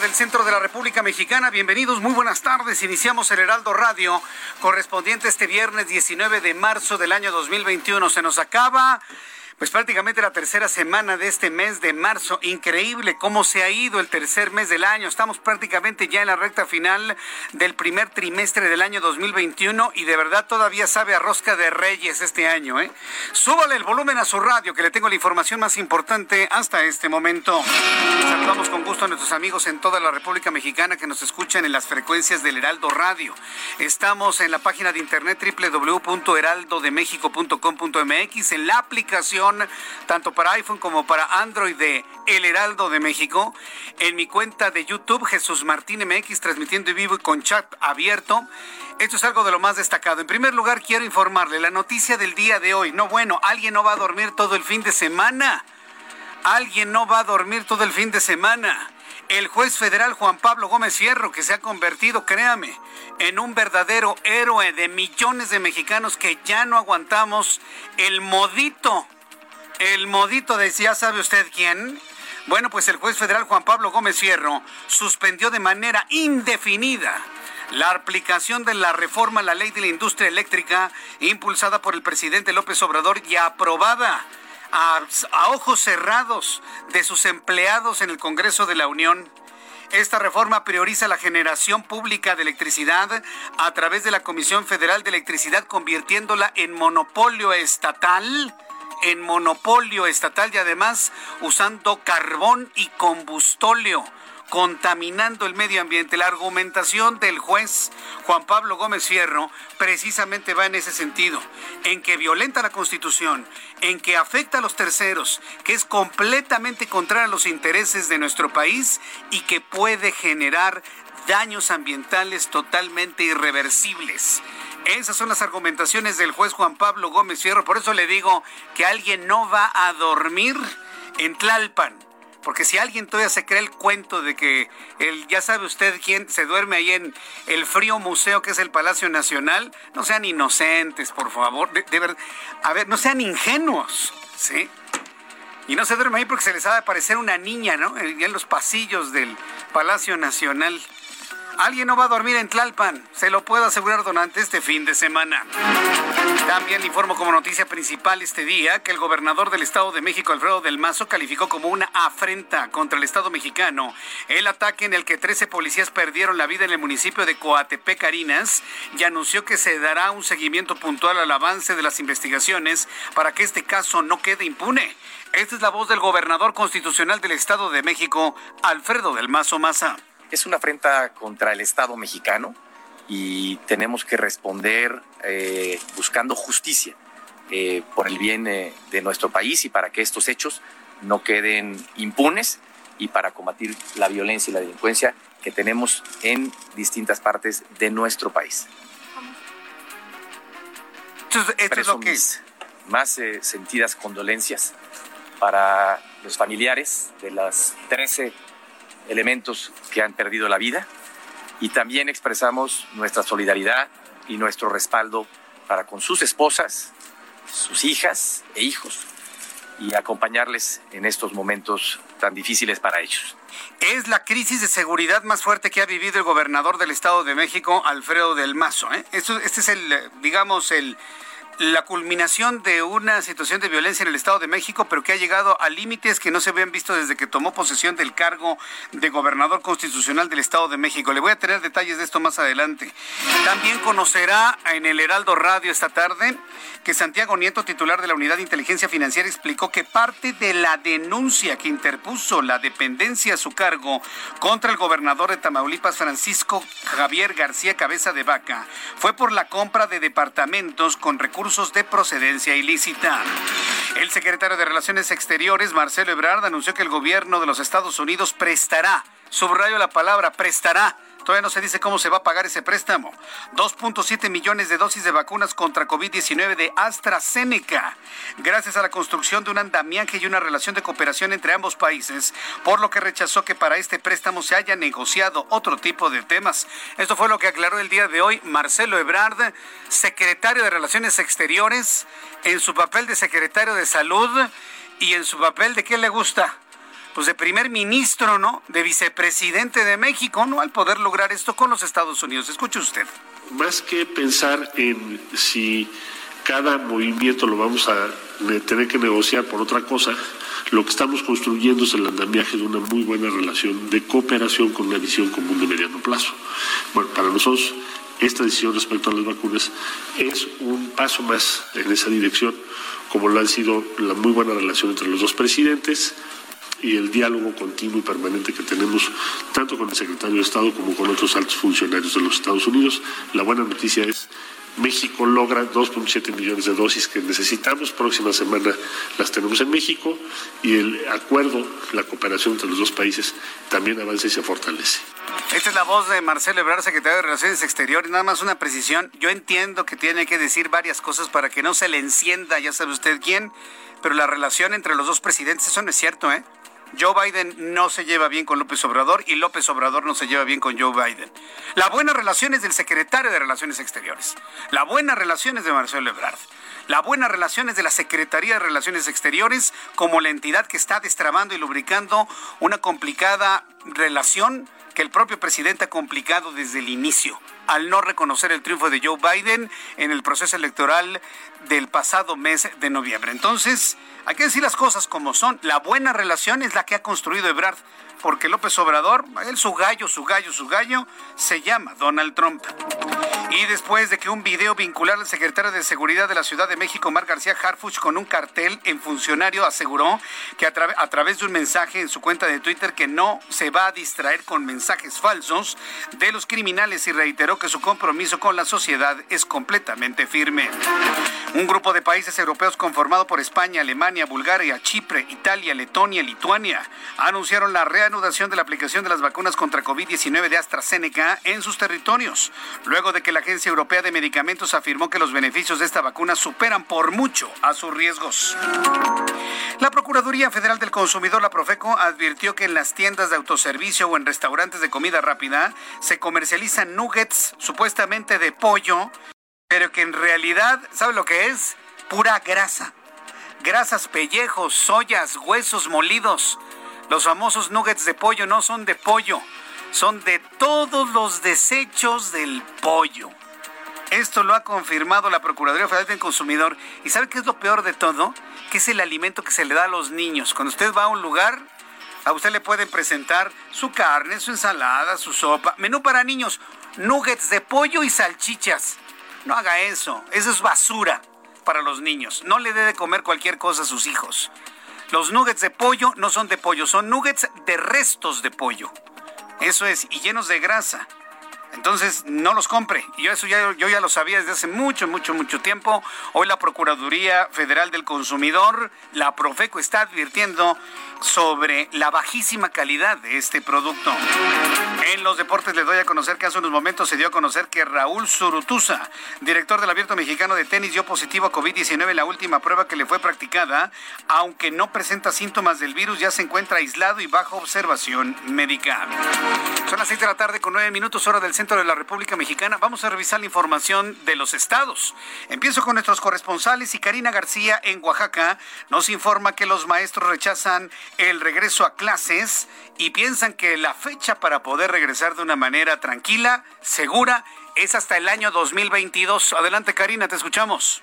Del centro de la República Mexicana. Bienvenidos, muy buenas tardes. Iniciamos el Heraldo Radio correspondiente este viernes 19 de marzo del año 2021. Se nos acaba pues prácticamente la tercera semana de este mes de marzo. Increíble cómo se ha ido el tercer mes del año. Estamos prácticamente ya en la recta final del primer trimestre del año 2021 y de verdad todavía sabe a rosca de reyes este año. ¿eh? Súbale el volumen a su radio que le tengo la información más importante hasta este momento. Saludamos con gusto a nuestros amigos en toda la República Mexicana que nos escuchan en las frecuencias del Heraldo Radio. Estamos en la página de internet www.heraldodemexico.com.mx en la aplicación tanto para iPhone como para Android de El Heraldo de México. En mi cuenta de YouTube, Jesús Martín MX, transmitiendo en vivo y con chat abierto. Esto es algo de lo más destacado. En primer lugar, quiero informarle la noticia del día de hoy. No, bueno, alguien no va a dormir todo el fin de semana. Alguien no va a dormir todo el fin de semana el juez federal Juan Pablo Gómez Fierro, que se ha convertido, créame, en un verdadero héroe de millones de mexicanos que ya no aguantamos el modito el modito de ya sabe usted quién. Bueno, pues el juez federal Juan Pablo Gómez Fierro suspendió de manera indefinida la aplicación de la reforma a la ley de la industria eléctrica impulsada por el presidente López Obrador y aprobada a, a, ojos cerrados de sus empleados en el Congreso de la Unión. Esta reforma prioriza la generación pública de electricidad a través de la Comisión Federal de Electricidad, convirtiéndola en monopolio estatal en monopolio estatal y además usando carbón y combustóleo contaminando el medio ambiente. La argumentación del juez Juan Pablo Gómez Fierro precisamente va en ese sentido, en que violenta la Constitución, en que afecta a los terceros, que es completamente contraria a los intereses de nuestro país y que puede generar daños ambientales totalmente irreversibles. Esas son las argumentaciones del juez Juan Pablo Gómez Fierro. Por eso le digo que alguien no va a dormir en Tlalpan. Porque si alguien todavía se cree el cuento de que el, ya sabe usted quién se duerme ahí en el frío museo que es el Palacio Nacional, no sean inocentes, por favor. A ver, no sean ingenuos, ¿sí? Y no se duerme ahí porque se les ha de aparecer una niña, ¿no? En los pasillos del Palacio Nacional. Alguien no va a dormir en Tlalpan, se lo puedo asegurar durante este fin de semana. También informo como noticia principal este día que el gobernador del Estado de México, Alfredo del Mazo, calificó como una afrenta contra el Estado mexicano el ataque en el que 13 policías perdieron la vida en el municipio de Coatepec, Carinas, y anunció que se dará un seguimiento puntual al avance de las investigaciones para que este caso no quede impune. Esta es la voz del gobernador constitucional del Estado de México, Alfredo del Mazo Maza es una afrenta contra el Estado mexicano y tenemos que responder eh, buscando justicia eh, por el bien eh, de nuestro país y para que estos hechos no queden impunes y para combatir la violencia y la delincuencia que tenemos en distintas partes de nuestro país. Esto, es lo que es. Más sentidas condolencias para los familiares de las 13 elementos que han perdido la vida y también expresamos nuestra solidaridad y nuestro respaldo para con sus esposas, sus hijas e hijos y acompañarles en estos momentos tan difíciles para ellos. Es la crisis de seguridad más fuerte que ha vivido el gobernador del Estado de México, Alfredo del Mazo. ¿eh? este es el, digamos, el la culminación de una situación de violencia en el Estado de México, pero que ha llegado a límites que no se habían visto desde que tomó posesión del cargo de gobernador constitucional del Estado de México. Le voy a tener detalles de esto más adelante. También conocerá en el Heraldo Radio esta tarde que Santiago Nieto, titular de la Unidad de Inteligencia Financiera, explicó que parte de la denuncia que interpuso la dependencia a su cargo contra el gobernador de Tamaulipas, Francisco Javier García Cabeza de Vaca, fue por la compra de departamentos con recursos de procedencia ilícita. El secretario de Relaciones Exteriores, Marcelo Ebrard, anunció que el gobierno de los Estados Unidos prestará, subrayo la palabra, prestará Todavía no se dice cómo se va a pagar ese préstamo. 2.7 millones de dosis de vacunas contra COVID-19 de AstraZeneca, gracias a la construcción de un andamiaje y una relación de cooperación entre ambos países, por lo que rechazó que para este préstamo se haya negociado otro tipo de temas. Esto fue lo que aclaró el día de hoy Marcelo Ebrard, secretario de Relaciones Exteriores, en su papel de secretario de Salud y en su papel de qué le gusta pues de primer ministro, ¿no? De vicepresidente de México, ¿no? Al poder lograr esto con los Estados Unidos. Escuche usted. Más que pensar en si cada movimiento lo vamos a tener que negociar por otra cosa, lo que estamos construyendo es el andamiaje de una muy buena relación de cooperación con una visión común de mediano plazo. Bueno, para nosotros esta decisión respecto a las vacunas es un paso más en esa dirección, como lo han sido la muy buena relación entre los dos presidentes, y el diálogo continuo y permanente que tenemos tanto con el secretario de Estado como con otros altos funcionarios de los Estados Unidos. La buena noticia es México logra 2.7 millones de dosis que necesitamos. Próxima semana las tenemos en México y el acuerdo, la cooperación entre los dos países también avanza y se fortalece. Esta es la voz de Marcelo Ebrard, secretario de Relaciones Exteriores. Nada más una precisión. Yo entiendo que tiene que decir varias cosas para que no se le encienda, ya sabe usted quién, pero la relación entre los dos presidentes, eso no es cierto, ¿eh? Joe Biden no se lleva bien con López Obrador y López Obrador no se lleva bien con Joe Biden. La buena relación es del secretario de Relaciones Exteriores. La buena relación es de Marcelo Ebrard. La buena relación es de la Secretaría de Relaciones Exteriores como la entidad que está destrabando y lubricando una complicada relación que el propio presidente ha complicado desde el inicio al no reconocer el triunfo de Joe Biden en el proceso electoral del pasado mes de noviembre. Entonces, hay que decir las cosas como son. La buena relación es la que ha construido Ebrard, porque López Obrador, él su gallo, su gallo, su gallo, se llama Donald Trump. Y después de que un video vincular al secretario de Seguridad de la Ciudad de México, Mar García Harfuch, con un cartel en funcionario, aseguró que a, a, través de un mensaje en su cuenta de Twitter que no se va a distraer con mensajes falsos de los criminales y reiteró que su compromiso con la sociedad es completamente firme. Un grupo de países europeos conformado por España, Alemania, Bulgaria, Chipre, Italia, Letonia, Lituania anunciaron la reanudación de la aplicación de las vacunas contra COVID-19 de AstraZeneca en sus territorios, luego de que la Agencia Europea de Medicamentos afirmó que los beneficios de esta vacuna superan por mucho a sus riesgos. La Procuraduría Federal del Consumidor, la Profeco, advirtió que en las tiendas de autoservicio o en restaurantes de comida rápida se comercializan nuggets supuestamente de pollo, pero que en realidad, ¿sabe lo que es? Pura grasa. Grasas, pellejos, soyas, huesos molidos. Los famosos nuggets de pollo no son de pollo son de todos los desechos del pollo. Esto lo ha confirmado la Procuraduría Federal del Consumidor. ¿Y sabe qué es lo peor de todo? Que es el alimento que se le da a los niños. Cuando usted va a un lugar, a usted le pueden presentar su carne, su ensalada, su sopa. Menú para niños, nuggets de pollo y salchichas. No haga eso. Eso es basura para los niños. No le dé de comer cualquier cosa a sus hijos. Los nuggets de pollo no son de pollo, son nuggets de restos de pollo. Eso es, y llenos de grasa. Entonces, no los compre. Y eso ya, yo ya lo sabía desde hace mucho, mucho, mucho tiempo. Hoy la Procuraduría Federal del Consumidor, la Profeco, está advirtiendo sobre la bajísima calidad de este producto. En los deportes les doy a conocer que hace unos momentos se dio a conocer que Raúl Zurutuza, director del Abierto Mexicano de Tenis, dio positivo a COVID-19 en la última prueba que le fue practicada. Aunque no presenta síntomas del virus, ya se encuentra aislado y bajo observación médica. Son las 6 de la tarde con 9 minutos hora del centro de la República Mexicana. Vamos a revisar la información de los estados. Empiezo con nuestros corresponsales y Karina García en Oaxaca nos informa que los maestros rechazan el regreso a clases y piensan que la fecha para poder regresar de una manera tranquila, segura, es hasta el año 2022. Adelante Karina, te escuchamos.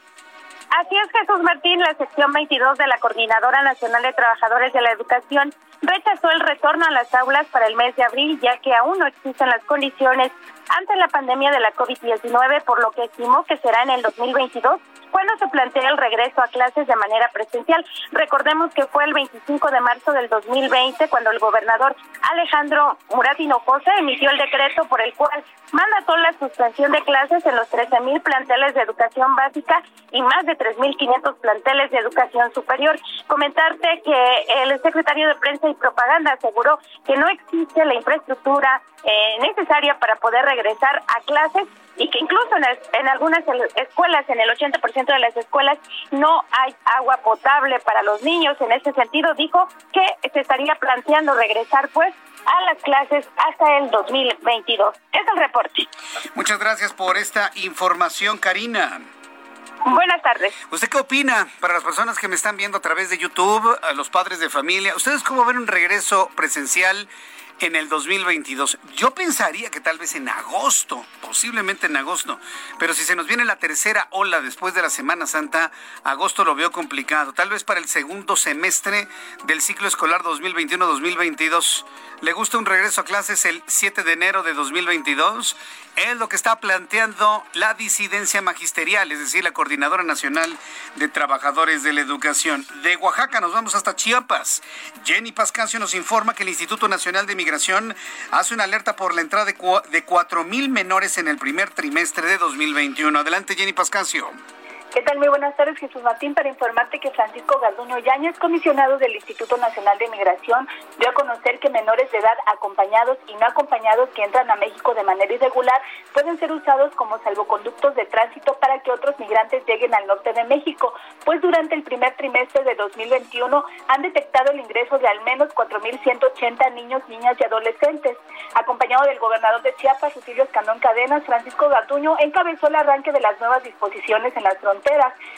Así es, Jesús Martín, la sección 22 de la Coordinadora Nacional de Trabajadores de la Educación rechazó el retorno a las aulas para el mes de abril, ya que aún no existen las condiciones ante la pandemia de la COVID-19, por lo que estimó que será en el 2022 cuando se plantea el regreso a clases de manera presencial. Recordemos que fue el 25 de marzo del 2020 cuando el gobernador Alejandro Murat Hinojosa emitió el decreto por el cual mandató la suspensión de clases en los 13.000 planteles de educación básica y más de 3.500 planteles de educación superior. Comentarte que el secretario de Prensa y Propaganda aseguró que no existe la infraestructura eh, necesaria para poder regresar a clases y que incluso en, algunas escuelas, en el 80% de las escuelas, no hay agua potable para los niños. En ese sentido, dijo que se estaría planteando regresar pues a las clases hasta el 2022. Es el reporte. Muchas gracias por esta información, Karina. Buenas tardes. ¿Usted qué opina para las personas que me están viendo a través de YouTube, a los padres de familia? ¿Ustedes cómo ven un regreso presencial en el 2022. Yo pensaría que tal vez en agosto, posiblemente en agosto, pero si se nos viene la tercera ola después de la Semana Santa, agosto lo veo complicado. Tal vez para el segundo semestre del ciclo escolar 2021-2022. ¿Le gusta un regreso a clases el 7 de enero de 2022? Es lo que está planteando la disidencia magisterial, es decir, la Coordinadora Nacional de Trabajadores de la Educación. De Oaxaca nos vamos hasta Chiapas. Jenny Pascasio nos informa que el Instituto Nacional de Migración hace una alerta por la entrada de cuatro mil menores en el primer trimestre de 2021. Adelante, Jenny Pascasio. ¿Qué tal? Muy buenas tardes, Jesús Martín, para informarte que Francisco Garduño Yáñez, comisionado del Instituto Nacional de Migración, dio a conocer que menores de edad acompañados y no acompañados que entran a México de manera irregular pueden ser usados como salvoconductos de tránsito para que otros migrantes lleguen al norte de México, pues durante el primer trimestre de 2021 han detectado el ingreso de al menos 4.180 niños, niñas y adolescentes. Acompañado del gobernador de Chiapas, Rutilio Escandón Cadenas, Francisco Garduño encabezó el arranque de las nuevas disposiciones en las fronteras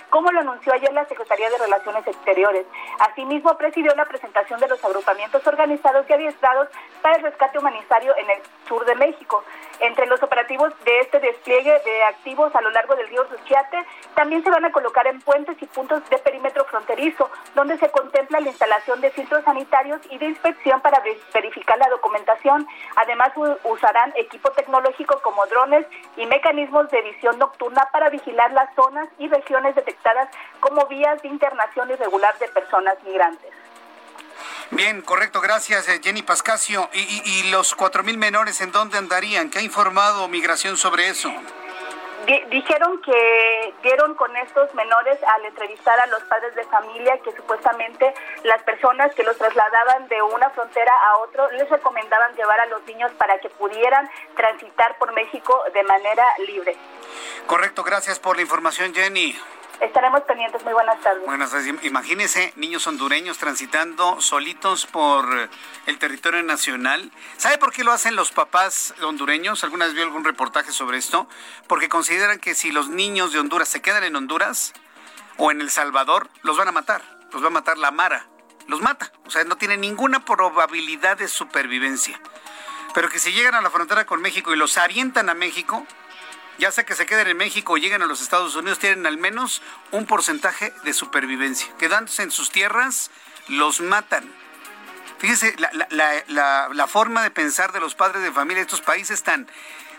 como lo anunció ayer la Secretaría de Relaciones Exteriores. Asimismo, presidió la presentación de los agrupamientos organizados y adiestrados para el rescate humanitario en el sur de México. Entre los operativos de este despliegue de activos a lo largo del río Suchiate, también se van a colocar en puentes y puntos de perímetro fronterizo, donde se contempla la instalación de filtros sanitarios y de inspección para verificar la documentación. Además, usarán equipo tecnológico como drones y mecanismos de visión nocturna para vigilar las zonas y regiones detectadas como vías de internación irregular de personas migrantes. Bien, correcto, gracias eh, Jenny Pascasio. ¿Y, y, los cuatro mil menores en dónde andarían? ¿Qué ha informado Migración sobre eso? dijeron que dieron con estos menores al entrevistar a los padres de familia que supuestamente las personas que los trasladaban de una frontera a otro les recomendaban llevar a los niños para que pudieran transitar por México de manera libre. Correcto, gracias por la información, Jenny. Estaremos pendientes. Muy buenas tardes. Buenas tardes. Imagínese niños hondureños transitando solitos por el territorio nacional. ¿Sabe por qué lo hacen los papás hondureños? ¿Alguna vez vio algún reportaje sobre esto? Porque consideran que si los niños de Honduras se quedan en Honduras o en El Salvador, los van a matar. Los va a matar la Mara. Los mata. O sea, no tienen ninguna probabilidad de supervivencia. Pero que si llegan a la frontera con México y los avientan a México, ya sea que se queden en México o lleguen a los Estados Unidos, tienen al menos un porcentaje de supervivencia. Quedándose en sus tierras, los matan. Fíjese la, forma de pensar de los padres de familia de estos países tan,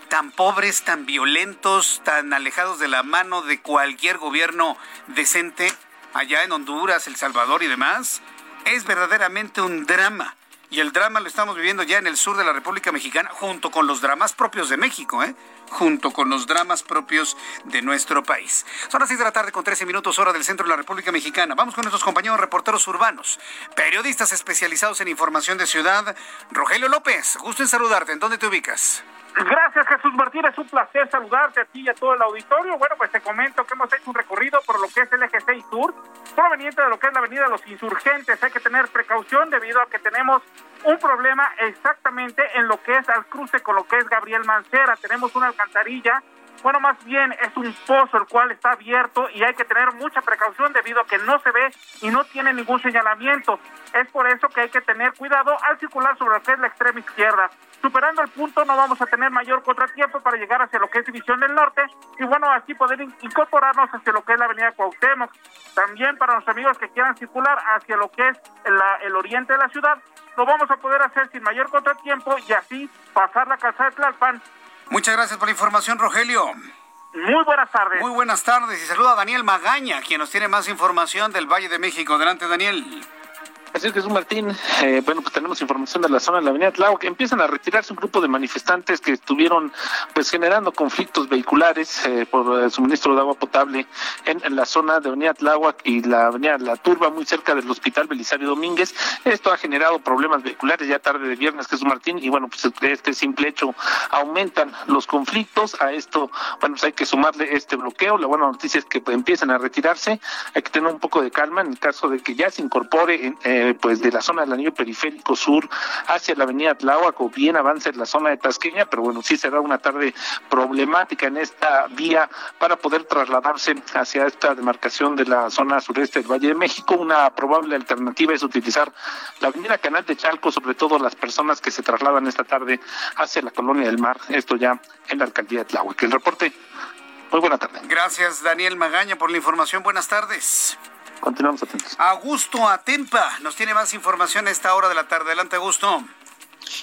tan pobres, tan violentos, tan alejados de la mano de cualquier gobierno decente allá en Honduras, El Salvador y demás, es verdaderamente un drama. Y el drama lo estamos viviendo ya en el sur de la República Mexicana, junto con los dramas propios de México, ¿eh? Junto con los dramas propios de nuestro país. Son las 6 de la tarde con 13 minutos hora del centro de la República Mexicana. Vamos con nuestros compañeros reporteros urbanos, periodistas especializados en información de ciudad. Rogelio López, gusto en saludarte. ¿En dónde te ubicas? Gracias Jesús Martín, es un placer saludarte a ti y a todo el auditorio. Bueno, pues te comento que hemos hecho un recorrido por lo que es el eje 6 Sur, proveniente de lo que es la avenida los insurgentes. Hay que tener precaución debido a que tenemos un problema exactamente en lo que es al cruce con lo que es Gabriel Mancera. Tenemos una alcantarilla bueno, más bien es un pozo el cual está abierto y hay que tener mucha precaución debido a que no se ve y no tiene ningún señalamiento. Es por eso que hay que tener cuidado al circular sobre lo que es la extrema izquierda. Superando el punto no vamos a tener mayor contratiempo para llegar hacia lo que es División del Norte y bueno, así poder incorporarnos hacia lo que es la avenida Cuauhtémoc. También para los amigos que quieran circular hacia lo que es el oriente de la ciudad, lo vamos a poder hacer sin mayor contratiempo y así pasar la calzada de Tlalpan Muchas gracias por la información, Rogelio. Muy buenas tardes. Muy buenas tardes y saluda a Daniel Magaña, quien nos tiene más información del Valle de México. Adelante, Daniel. Así es, Jesús Martín. Eh, bueno, pues tenemos información de la zona de la avenida Tláhuac. Empiezan a retirarse un grupo de manifestantes que estuvieron pues generando conflictos vehiculares eh, por el suministro de agua potable en, la zona de avenida Tláhuac y la avenida La Turba, muy cerca del hospital Belisario Domínguez. Esto ha generado problemas vehiculares ya tarde de viernes, Jesús Martín, y bueno, pues este simple hecho aumentan los conflictos. A esto, bueno, pues hay que sumarle este bloqueo. La buena noticia es que empiezan a retirarse. Hay que tener un poco de calma en el caso de que ya se incorpore en, eh, eh, pues de la zona del anillo periférico sur hacia la avenida Tláhuac bien avance en la zona de Tasqueña, pero bueno, sí será una tarde problemática en esta vía para poder trasladarse hacia esta demarcación de la zona sureste del Valle de México. Una probable alternativa es utilizar la avenida Canal de Chalco, sobre todo las personas que se trasladan esta tarde hacia la colonia del mar, esto ya en la alcaldía de Tláhuac. El reporte muy buena tarde. Gracias, Daniel Magaña, por la información. Buenas tardes. Continuamos atentos. Augusto Atempa nos tiene más información a esta hora de la tarde. Adelante, Augusto.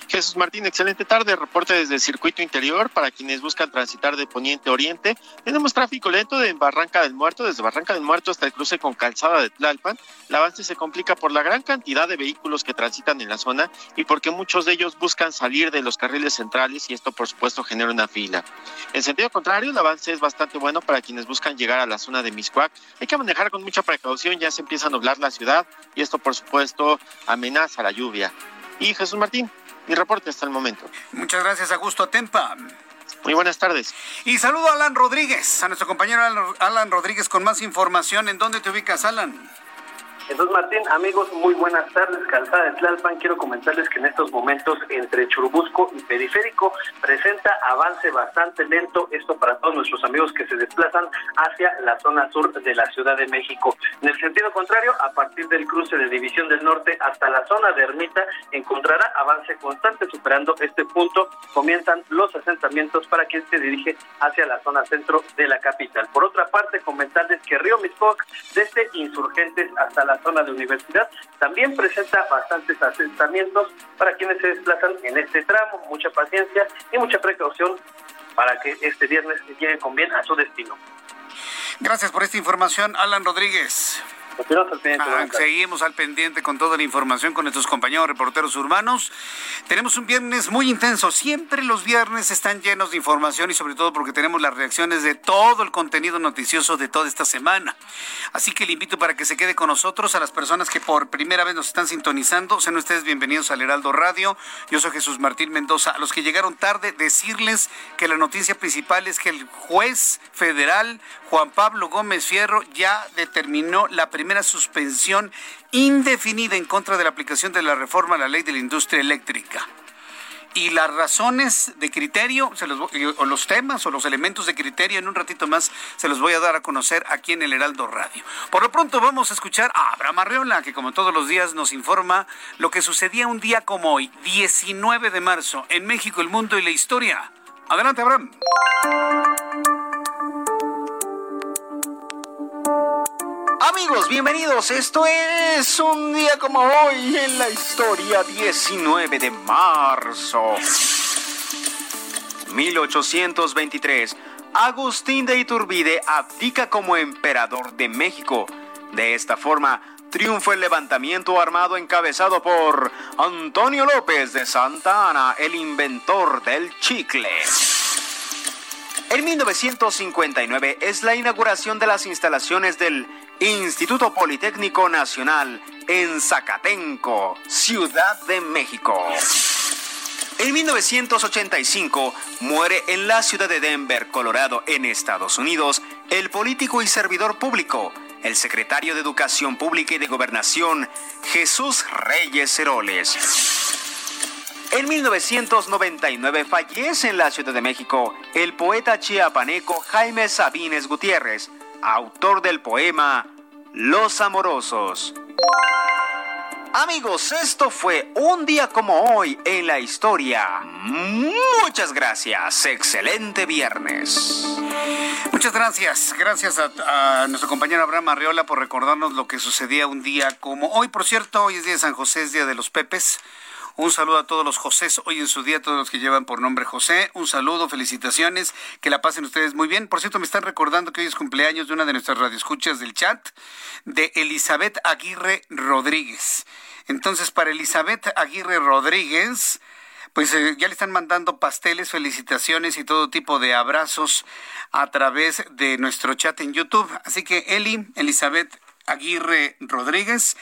Jesús Martín, excelente tarde. Reporte desde el circuito interior para quienes buscan transitar de poniente a oriente. Tenemos tráfico lento de Barranca del Muerto, desde Barranca del Muerto hasta el cruce con Calzada de Tlalpan. El avance se complica por la gran cantidad de vehículos que transitan en la zona y porque muchos de ellos buscan salir de los carriles centrales y esto, por supuesto, genera una fila. En sentido contrario, el avance es bastante bueno para quienes buscan llegar a la zona de Miscuac. Hay que manejar con mucha precaución, ya se empieza a nublar la ciudad y esto, por supuesto, amenaza la lluvia. Y Jesús Martín, mi reporte hasta el momento. Muchas gracias, Augusto Atempa. Muy buenas tardes. Y saludo a Alan Rodríguez, a nuestro compañero Alan Rodríguez con más información. ¿En dónde te ubicas, Alan? Jesús Martín, amigos, muy buenas tardes. Calzada de Tlalpan, quiero comentarles que en estos momentos entre Churubusco y Periférico presenta avance bastante lento, esto para todos nuestros amigos que se desplazan hacia la zona sur de la Ciudad de México. En el sentido contrario, a partir del cruce de División del Norte hasta la zona de Ermita, encontrará avance constante superando este punto. Comienzan los asentamientos para quien se dirige hacia la zona centro de la capital. Por otra parte, comentarles que Río Miscoc, desde Insurgentes hasta la zona de universidad, también presenta bastantes asentamientos para quienes se desplazan en este tramo. Mucha paciencia y mucha precaución para que este viernes lleguen con bien a su destino. Gracias por esta información, Alan Rodríguez. Ah, seguimos al pendiente con toda la información con nuestros compañeros reporteros urbanos. Tenemos un viernes muy intenso. Siempre los viernes están llenos de información y sobre todo porque tenemos las reacciones de todo el contenido noticioso de toda esta semana. Así que le invito para que se quede con nosotros a las personas que por primera vez nos están sintonizando. Sean ustedes bienvenidos al Heraldo Radio. Yo soy Jesús Martín Mendoza. A los que llegaron tarde, decirles que la noticia principal es que el juez federal Juan Pablo Gómez Fierro ya determinó la primera primera suspensión indefinida en contra de la aplicación de la reforma a la ley de la industria eléctrica. Y las razones de criterio, los, o los temas o los elementos de criterio, en un ratito más se los voy a dar a conocer aquí en el Heraldo Radio. Por lo pronto vamos a escuchar a Abraham Arreola, que como todos los días nos informa lo que sucedía un día como hoy, 19 de marzo, en México, el mundo y la historia. Adelante, Abraham. Amigos, bienvenidos. Esto es un día como hoy en la historia 19 de marzo. 1823. Agustín de Iturbide abdica como emperador de México. De esta forma, triunfó el levantamiento armado encabezado por Antonio López de Santa Ana, el inventor del chicle. En 1959 es la inauguración de las instalaciones del Instituto Politécnico Nacional en Zacatenco, Ciudad de México. En 1985 muere en la ciudad de Denver, Colorado, en Estados Unidos, el político y servidor público, el secretario de Educación Pública y de Gobernación, Jesús Reyes Heroles. En 1999 fallece en la Ciudad de México el poeta chiapaneco Jaime Sabines Gutiérrez, autor del poema Los Amorosos. Amigos, esto fue un día como hoy en la historia. Muchas gracias. Excelente viernes. Muchas gracias. Gracias a, nuestro compañero Abraham Arriola por recordarnos lo que sucedía un día como hoy. Por cierto, hoy es día de San José, es día de los Pepes. Un saludo a todos los José, hoy en su día, todos los que llevan por nombre José. Un saludo, felicitaciones, que la pasen ustedes muy bien. Por cierto, me están recordando que hoy es cumpleaños de una de nuestras radioescuchas del chat, de Elizabeth Aguirre Rodríguez. Entonces, para Elizabeth Aguirre Rodríguez, pues eh, ya le están mandando pasteles, felicitaciones y todo tipo de abrazos a través de nuestro chat en YouTube. Así que Eli, Elizabeth Aguirre Rodríguez,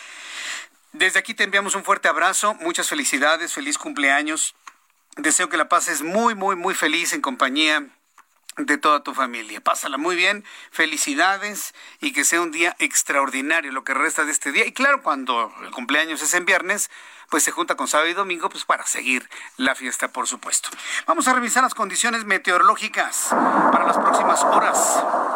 desde aquí te enviamos un fuerte abrazo, muchas felicidades, feliz cumpleaños. Deseo que la pases muy, muy, muy feliz en compañía de toda tu familia. Pásala muy bien, felicidades y que sea un día extraordinario lo que resta de este día. Y claro, cuando el cumpleaños es en viernes, pues se junta con sábado y domingo pues para seguir la fiesta, por supuesto. Vamos a revisar las condiciones meteorológicas para las próximas horas.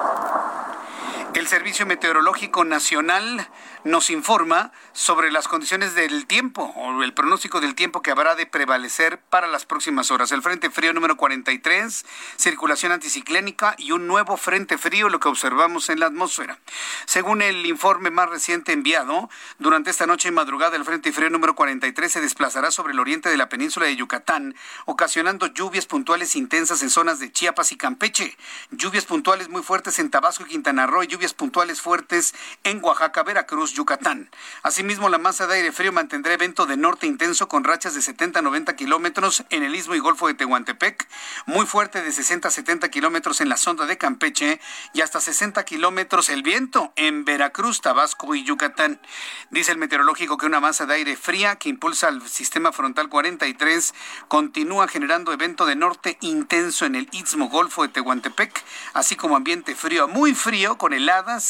El Servicio Meteorológico Nacional nos informa sobre las condiciones del tiempo o el pronóstico del tiempo que habrá de prevalecer para las próximas horas. El Frente Frío número 43, circulación anticiclénica y un nuevo Frente Frío, lo que observamos en la atmósfera. Según el informe más reciente enviado, durante esta noche y madrugada el Frente Frío número 43 se desplazará sobre el oriente de la península de Yucatán, ocasionando lluvias puntuales intensas en zonas de Chiapas y Campeche, lluvias puntuales muy fuertes en Tabasco y Quintana Roo puntuales fuertes en Oaxaca, Veracruz, Yucatán. Asimismo, la masa de aire frío mantendrá evento de norte intenso con rachas de 70 a 90 kilómetros en el istmo y golfo de Tehuantepec, muy fuerte de 60 a 70 kilómetros en la sonda de Campeche y hasta 60 kilómetros el viento en Veracruz, Tabasco y Yucatán. Dice el meteorológico que una masa de aire fría que impulsa al sistema frontal 43 continúa generando evento de norte intenso en el istmo golfo de Tehuantepec, así como ambiente frío muy frío con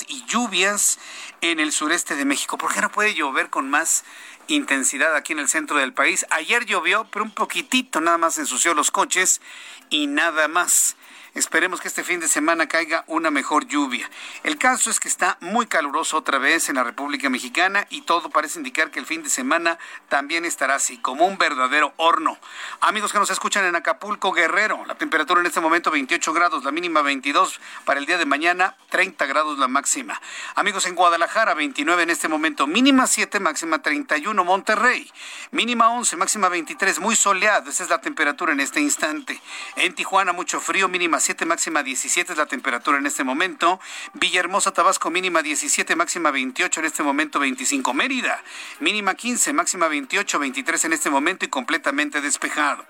y lluvias en el sureste de México. ¿Por qué no puede llover con más intensidad aquí en el centro del país? Ayer llovió, pero un poquitito, nada más ensució los coches y nada más. Esperemos que este fin de semana caiga una mejor lluvia. El caso es que está muy caluroso otra vez en la República Mexicana y todo parece indicar que el fin de semana también estará así, como un verdadero horno. Amigos que nos escuchan en Acapulco, Guerrero, la temperatura en este momento 28 grados, la mínima 22 para el día de mañana, 30 grados la máxima. Amigos en Guadalajara, 29 en este momento, mínima 7, máxima 31, Monterrey, mínima 11, máxima 23, muy soleado, esa es la temperatura en este instante. En Tijuana, mucho frío, mínima 7, máxima 17 es la temperatura en este momento. Villahermosa, Tabasco, mínima 17, máxima 28, en este momento 25. Mérida, mínima 15, máxima 28, 23 en este momento y completamente despejado.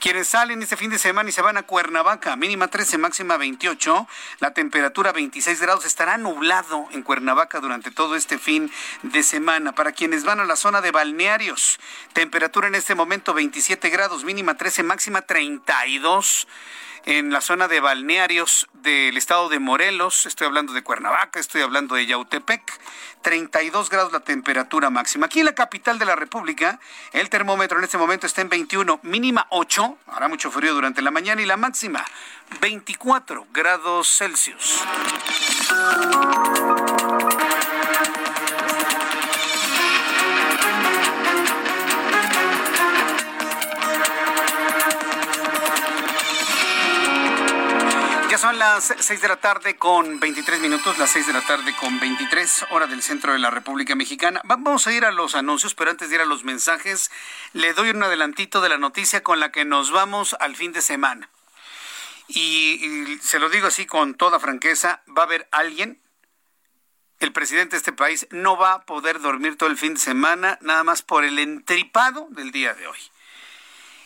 Quienes salen este fin de semana y se van a Cuernavaca, mínima 13, máxima 28, la temperatura 26 grados, estará nublado en Cuernavaca durante todo este fin de semana. Para quienes van a la zona de balnearios, temperatura en este momento 27 grados, mínima 13, máxima 32 en la zona de balnearios del estado de Morelos, estoy hablando de Cuernavaca, estoy hablando de Yautepec, 32 grados la temperatura máxima. Aquí en la capital de la República, el termómetro en este momento está en 21, mínima 8, hará mucho frío durante la mañana y la máxima 24 grados Celsius. Son las 6 de la tarde con 23 minutos, las 6 de la tarde con 23 hora del centro de la República Mexicana. Vamos a ir a los anuncios, pero antes de ir a los mensajes, le doy un adelantito de la noticia con la que nos vamos al fin de semana. Y, y se lo digo así con toda franqueza, va a haber alguien, el presidente de este país no va a poder dormir todo el fin de semana, nada más por el entripado del día de hoy.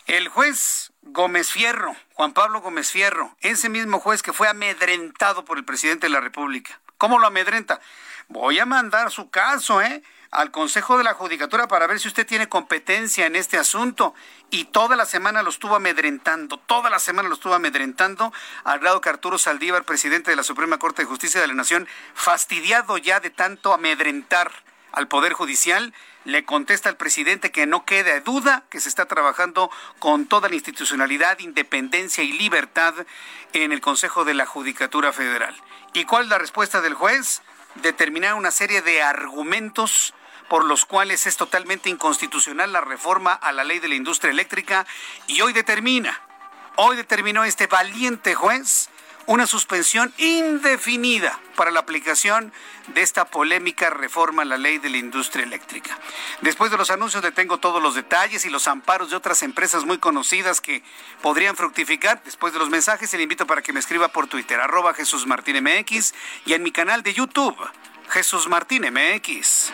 El juez Gómez Fierro, Juan Pablo Gómez Fierro, ese mismo juez que fue amedrentado por el presidente de la República, ¿Cómo lo amedrenta? Voy a mandar su caso, ¿eh? al Consejo de la Judicatura para ver si usted tiene competencia en este asunto. Y toda la semana lo estuvo amedrentando, toda la semana lo estuvo amedrentando al grado que Arturo Saldívar, presidente de la Suprema Corte de Justicia de la Nación, fastidiado ya de tanto amedrentar al Poder Judicial, le contesta al presidente que no queda duda que se está trabajando con toda la institucionalidad, independencia y libertad en el Consejo de la Judicatura Federal. ¿Y cuál es la respuesta del juez? Determinar una serie de argumentos por los cuales es totalmente inconstitucional la reforma a la ley de la industria eléctrica y hoy determina, hoy determinó este valiente juez una suspensión indefinida para la aplicación de esta polémica reforma a la ley de la industria eléctrica. Después de los anuncios le tengo todos los detalles y los amparos de otras empresas muy conocidas que podrían fructificar. Después de los mensajes, le invito para que me escriba por Twitter, arroba Jesús Martín MX y en mi canal de YouTube, Jesús Martín MX.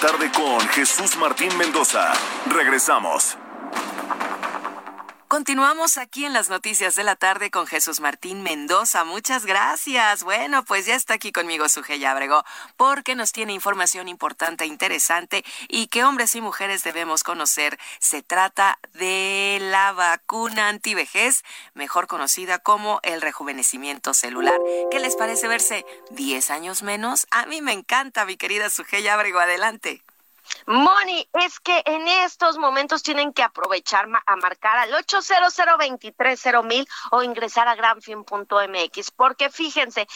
Tarde con Jesús Martín Mendoza. Regresamos. Continuamos aquí en las noticias de la tarde con Jesús Martín Mendoza. Muchas gracias. Bueno, pues ya está aquí conmigo Sujei Abrego porque nos tiene información importante e interesante y que hombres y mujeres debemos conocer. Se trata de la vacuna antivejez, mejor conocida como el rejuvenecimiento celular. ¿Qué les parece verse 10 años menos? A mí me encanta, mi querida Sujei Abrego. Adelante. Moni, es que en estos momentos tienen que aprovechar a marcar al 800 mil o ingresar a granfin.mx, porque fíjense,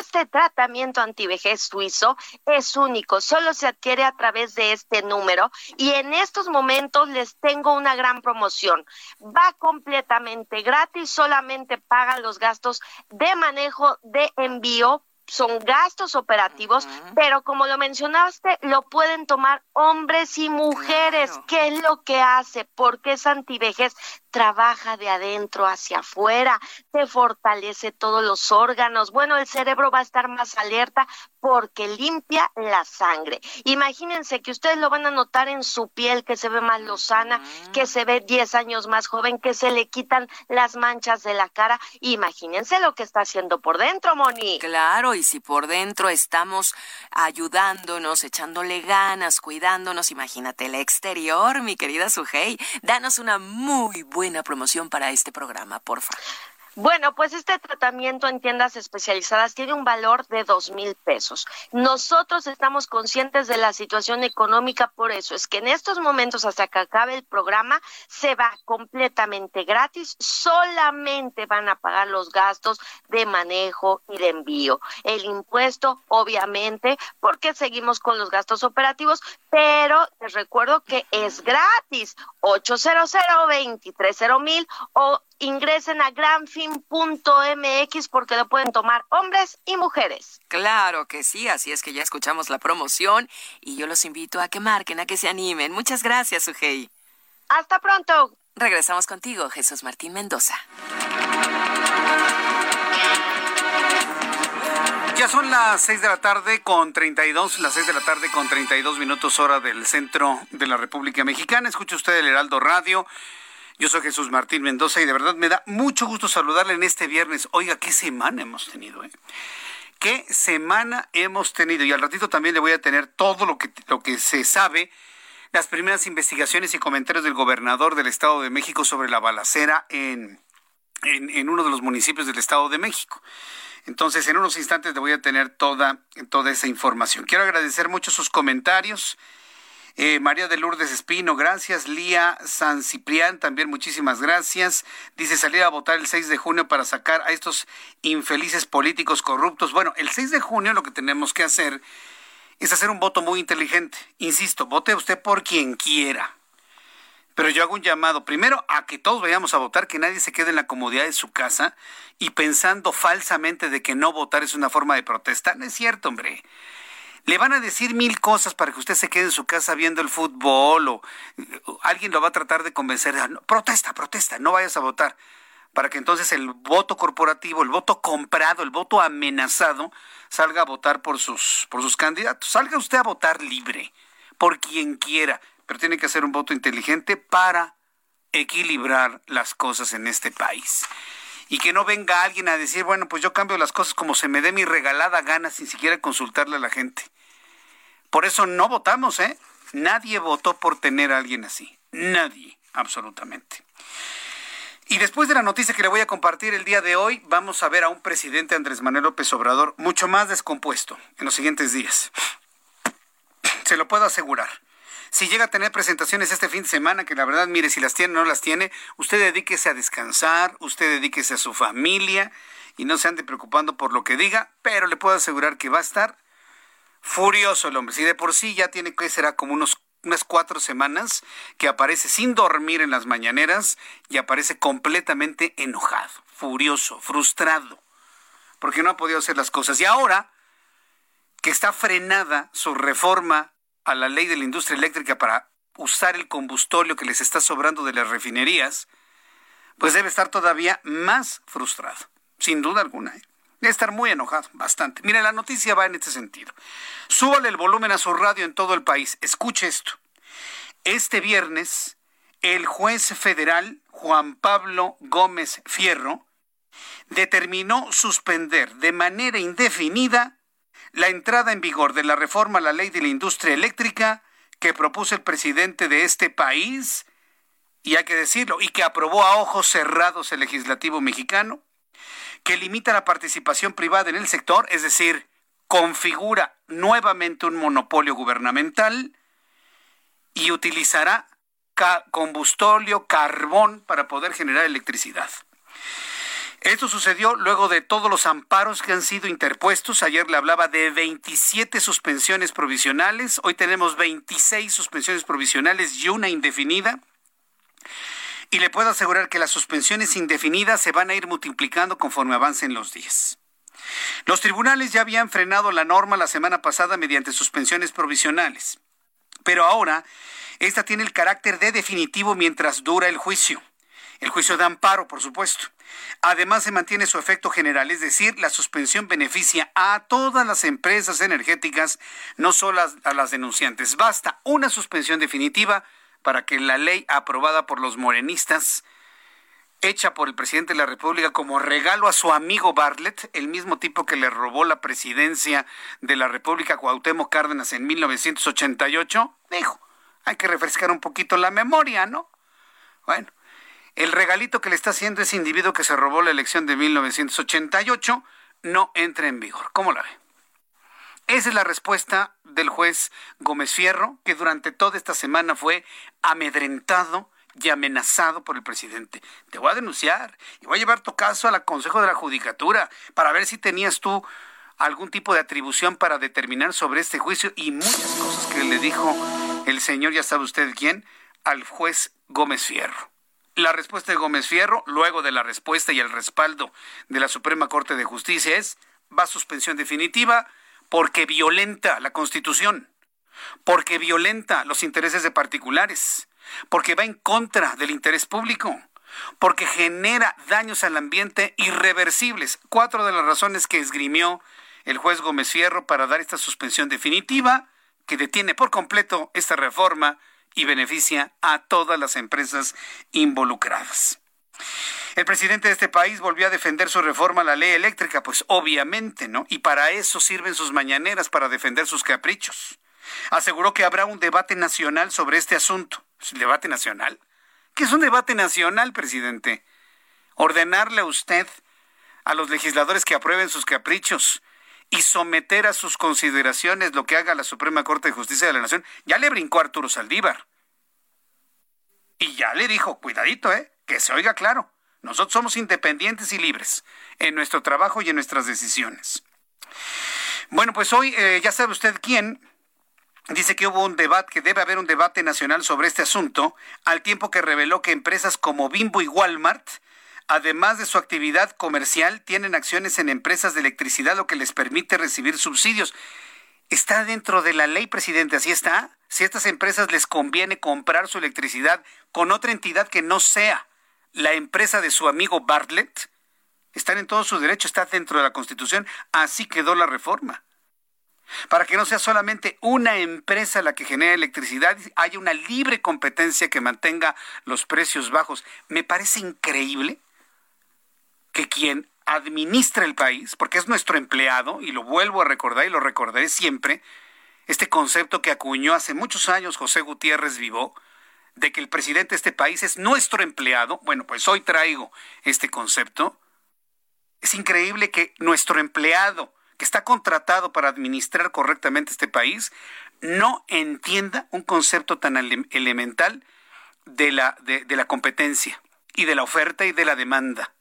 este tratamiento antivejez suizo es único, solo se adquiere a través de este número y en estos momentos les tengo una gran promoción. Va completamente gratis, solamente pagan los gastos de manejo de envío son gastos operativos, pero como lo mencionaste, lo pueden tomar hombres y mujeres. ¿Qué es lo que hace? Porque es antivejez trabaja de adentro hacia afuera, te fortalece todos los órganos. Bueno, el cerebro va a estar más alerta porque limpia la sangre. Imagínense que ustedes lo van a notar en su piel, que se ve más lozana, que se ve 10 años más joven, que se le quitan las manchas de la cara. Imagínense lo que está haciendo por dentro, Moni. Claro, y si por dentro estamos ayudándonos, echándole ganas, cuidándonos, imagínate el exterior, mi querida Sujei. Danos una muy buena buena promoción para este programa, porfa. Bueno, pues este tratamiento en tiendas especializadas tiene un valor de dos mil pesos. Nosotros estamos conscientes de la situación económica, por eso es que en estos momentos, hasta que acabe el programa, se va completamente gratis. Solamente van a pagar los gastos de manejo y de envío. El impuesto, obviamente, porque seguimos con los gastos operativos, pero les recuerdo que es gratis. 800 230 mil o ingresen a granfin.mx porque lo pueden tomar hombres y mujeres. Claro que sí, así es que ya escuchamos la promoción y yo los invito a que marquen, a que se animen. Muchas gracias, Sujei. Hasta pronto. Regresamos contigo, Jesús Martín Mendoza. Ya son las seis de la tarde con 32, las seis de la tarde con 32 minutos hora del centro de la República Mexicana. Escucha usted el Heraldo Radio. Yo soy Jesús Martín Mendoza y de verdad me da mucho gusto saludarle en este viernes. Oiga, qué semana hemos tenido, ¿eh? ¿Qué semana hemos tenido? Y al ratito también le voy a tener todo lo que, lo que se sabe, las primeras investigaciones y comentarios del gobernador del Estado de México sobre la balacera en, en, uno de los municipios del Estado de México. Entonces, en unos instantes le voy a tener toda, toda esa información. Quiero agradecer mucho sus comentarios eh, María de Lourdes Espino, gracias. Lía San Ciprián, también muchísimas gracias. Dice salir a votar el 6 de junio para sacar a estos infelices políticos corruptos. Bueno, el 6 de junio lo que tenemos que hacer es hacer un voto muy inteligente. Insisto, vote usted por quien quiera. Pero yo hago un llamado, primero, a que todos vayamos a votar, que nadie se quede en la comodidad de su casa y pensando falsamente de que no votar es una forma de protesta. No es cierto, hombre. Le van a decir mil cosas para que usted se quede en su casa viendo el fútbol o, alguien lo va a tratar de convencer. protesta, protesta, no vayas a votar. Para que entonces el voto corporativo, el voto comprado, el voto amenazado, salga a votar por sus, por sus candidatos. Salga usted a votar libre, por quien quiera, pero tiene que hacer un voto inteligente para equilibrar las cosas en este país y que no venga alguien a decir, bueno, pues yo cambio las cosas como se me dé mi regalada gana sin siquiera consultarle a la gente. Por eso no votamos, ¿eh? Nadie votó por tener a alguien así. Nadie, absolutamente. Y después de la noticia que le voy a compartir el día de hoy, vamos a ver a un presidente Andrés Manuel López Obrador mucho más descompuesto en los siguientes días. Se lo puedo asegurar si llega a tener presentaciones este fin de semana, que la verdad, mire, si las tiene o no las tiene, usted dedíquese a descansar, usted dedíquese a su familia y no se ande preocupando por lo que diga, pero le puedo asegurar que va a estar furioso el hombre. Si de por sí ya tiene que será como unos unas cuatro semanas que aparece sin dormir en las mañaneras y aparece completamente enojado, furioso, frustrado, porque no ha podido hacer las cosas. Y ahora que está frenada su reforma a la ley de la industria eléctrica para usar el combustorio que les está sobrando de las refinerías, pues debe estar todavía más frustrado, sin duda alguna. ¿eh? Estar muy enojado, bastante. Mire, la noticia va en este sentido. Súbale el volumen a su radio en todo el país. Escuche esto. Este viernes, el juez federal Juan Pablo Gómez Fierro determinó suspender de manera indefinida la entrada en vigor de la reforma a la ley de la industria eléctrica que propuso el presidente de este país, y hay que decirlo, y que aprobó a ojos cerrados el legislativo mexicano, que limita la participación privada en el sector, es decir, configura nuevamente un monopolio gubernamental y utilizará combustorio, carbón para poder generar electricidad. Esto sucedió luego de todos los amparos que han sido interpuestos. Ayer le hablaba de 27 suspensiones provisionales. Hoy tenemos 26 suspensiones provisionales y una indefinida. Y le puedo asegurar que las suspensiones indefinidas se van a ir multiplicando conforme avancen los días. Los tribunales ya habían frenado la norma la semana pasada mediante suspensiones provisionales. Pero ahora, esta tiene el carácter de definitivo mientras dura el juicio. El juicio de amparo, por supuesto. Además, se mantiene su efecto general, es decir, la suspensión beneficia a todas las empresas energéticas, no solo a las denunciantes. Basta una suspensión definitiva para que la ley aprobada por los morenistas, hecha por el presidente de la República como regalo a su amigo Bartlett, el mismo tipo que le robó la presidencia de la República Cuauhtémoc Cárdenas en 1988, dijo, hay que refrescar un poquito la memoria, ¿no? Bueno, el regalito que le está haciendo ese individuo que se robó la elección de 1988 no entra en vigor. ¿Cómo la ve? Esa es la respuesta del juez Gómez Fierro, que durante toda esta semana fue amedrentado y amenazado por el presidente. Te voy a denunciar y voy a llevar tu caso al Consejo de la Judicatura para ver si tenías tú algún tipo de atribución para determinar sobre este juicio y muchas cosas que le dijo el señor, ya sabe usted quién, al juez Gómez Fierro. La respuesta de Gómez Fierro, luego de la respuesta y el respaldo de la Suprema Corte de Justicia, es va suspensión definitiva porque violenta la Constitución, porque violenta los intereses de particulares, porque va en contra del interés público, porque genera daños al ambiente irreversibles. Cuatro de las razones que esgrimió el juez Gómez Fierro para dar esta suspensión definitiva que detiene por completo esta reforma y beneficia a todas las empresas involucradas. El presidente de este país volvió a defender su reforma a la ley eléctrica, pues obviamente, ¿no? Y para eso sirven sus mañaneras, para defender sus caprichos. Aseguró que habrá un debate nacional sobre este asunto. ¿Es debate nacional? ¿Qué es un debate nacional, presidente? Ordenarle a usted, a los legisladores que aprueben sus caprichos y someter a sus consideraciones lo que haga la Suprema Corte de Justicia de la Nación. Ya le brincó Arturo Saldívar. Y ya le dijo, cuidadito, ¿eh? Que se oiga claro. Nosotros somos independientes y libres en nuestro trabajo y en nuestras decisiones. Bueno, pues hoy eh, ya sabe usted quién. Dice que hubo un debate, que debe haber un debate nacional sobre este asunto, al tiempo que reveló que empresas como Bimbo y Walmart, además de su actividad comercial, tienen acciones en empresas de electricidad, lo que les permite recibir subsidios. Está dentro de la ley, presidente, así está. Si a estas empresas les conviene comprar su electricidad con otra entidad que no sea la empresa de su amigo Bartlett, están en todo su derecho, está dentro de la Constitución, así quedó la reforma. Para que no sea solamente una empresa la que genera electricidad, haya una libre competencia que mantenga los precios bajos. Me parece increíble que quien administra el país, porque es nuestro empleado, y lo vuelvo a recordar y lo recordaré siempre, este concepto que acuñó hace muchos años José Gutiérrez Vivó, de que el presidente de este país es nuestro empleado, bueno, pues hoy traigo este concepto, es increíble que nuestro empleado, que está contratado para administrar correctamente este país, no entienda un concepto tan elemental de la, de, la competencia y de la oferta y de la demanda.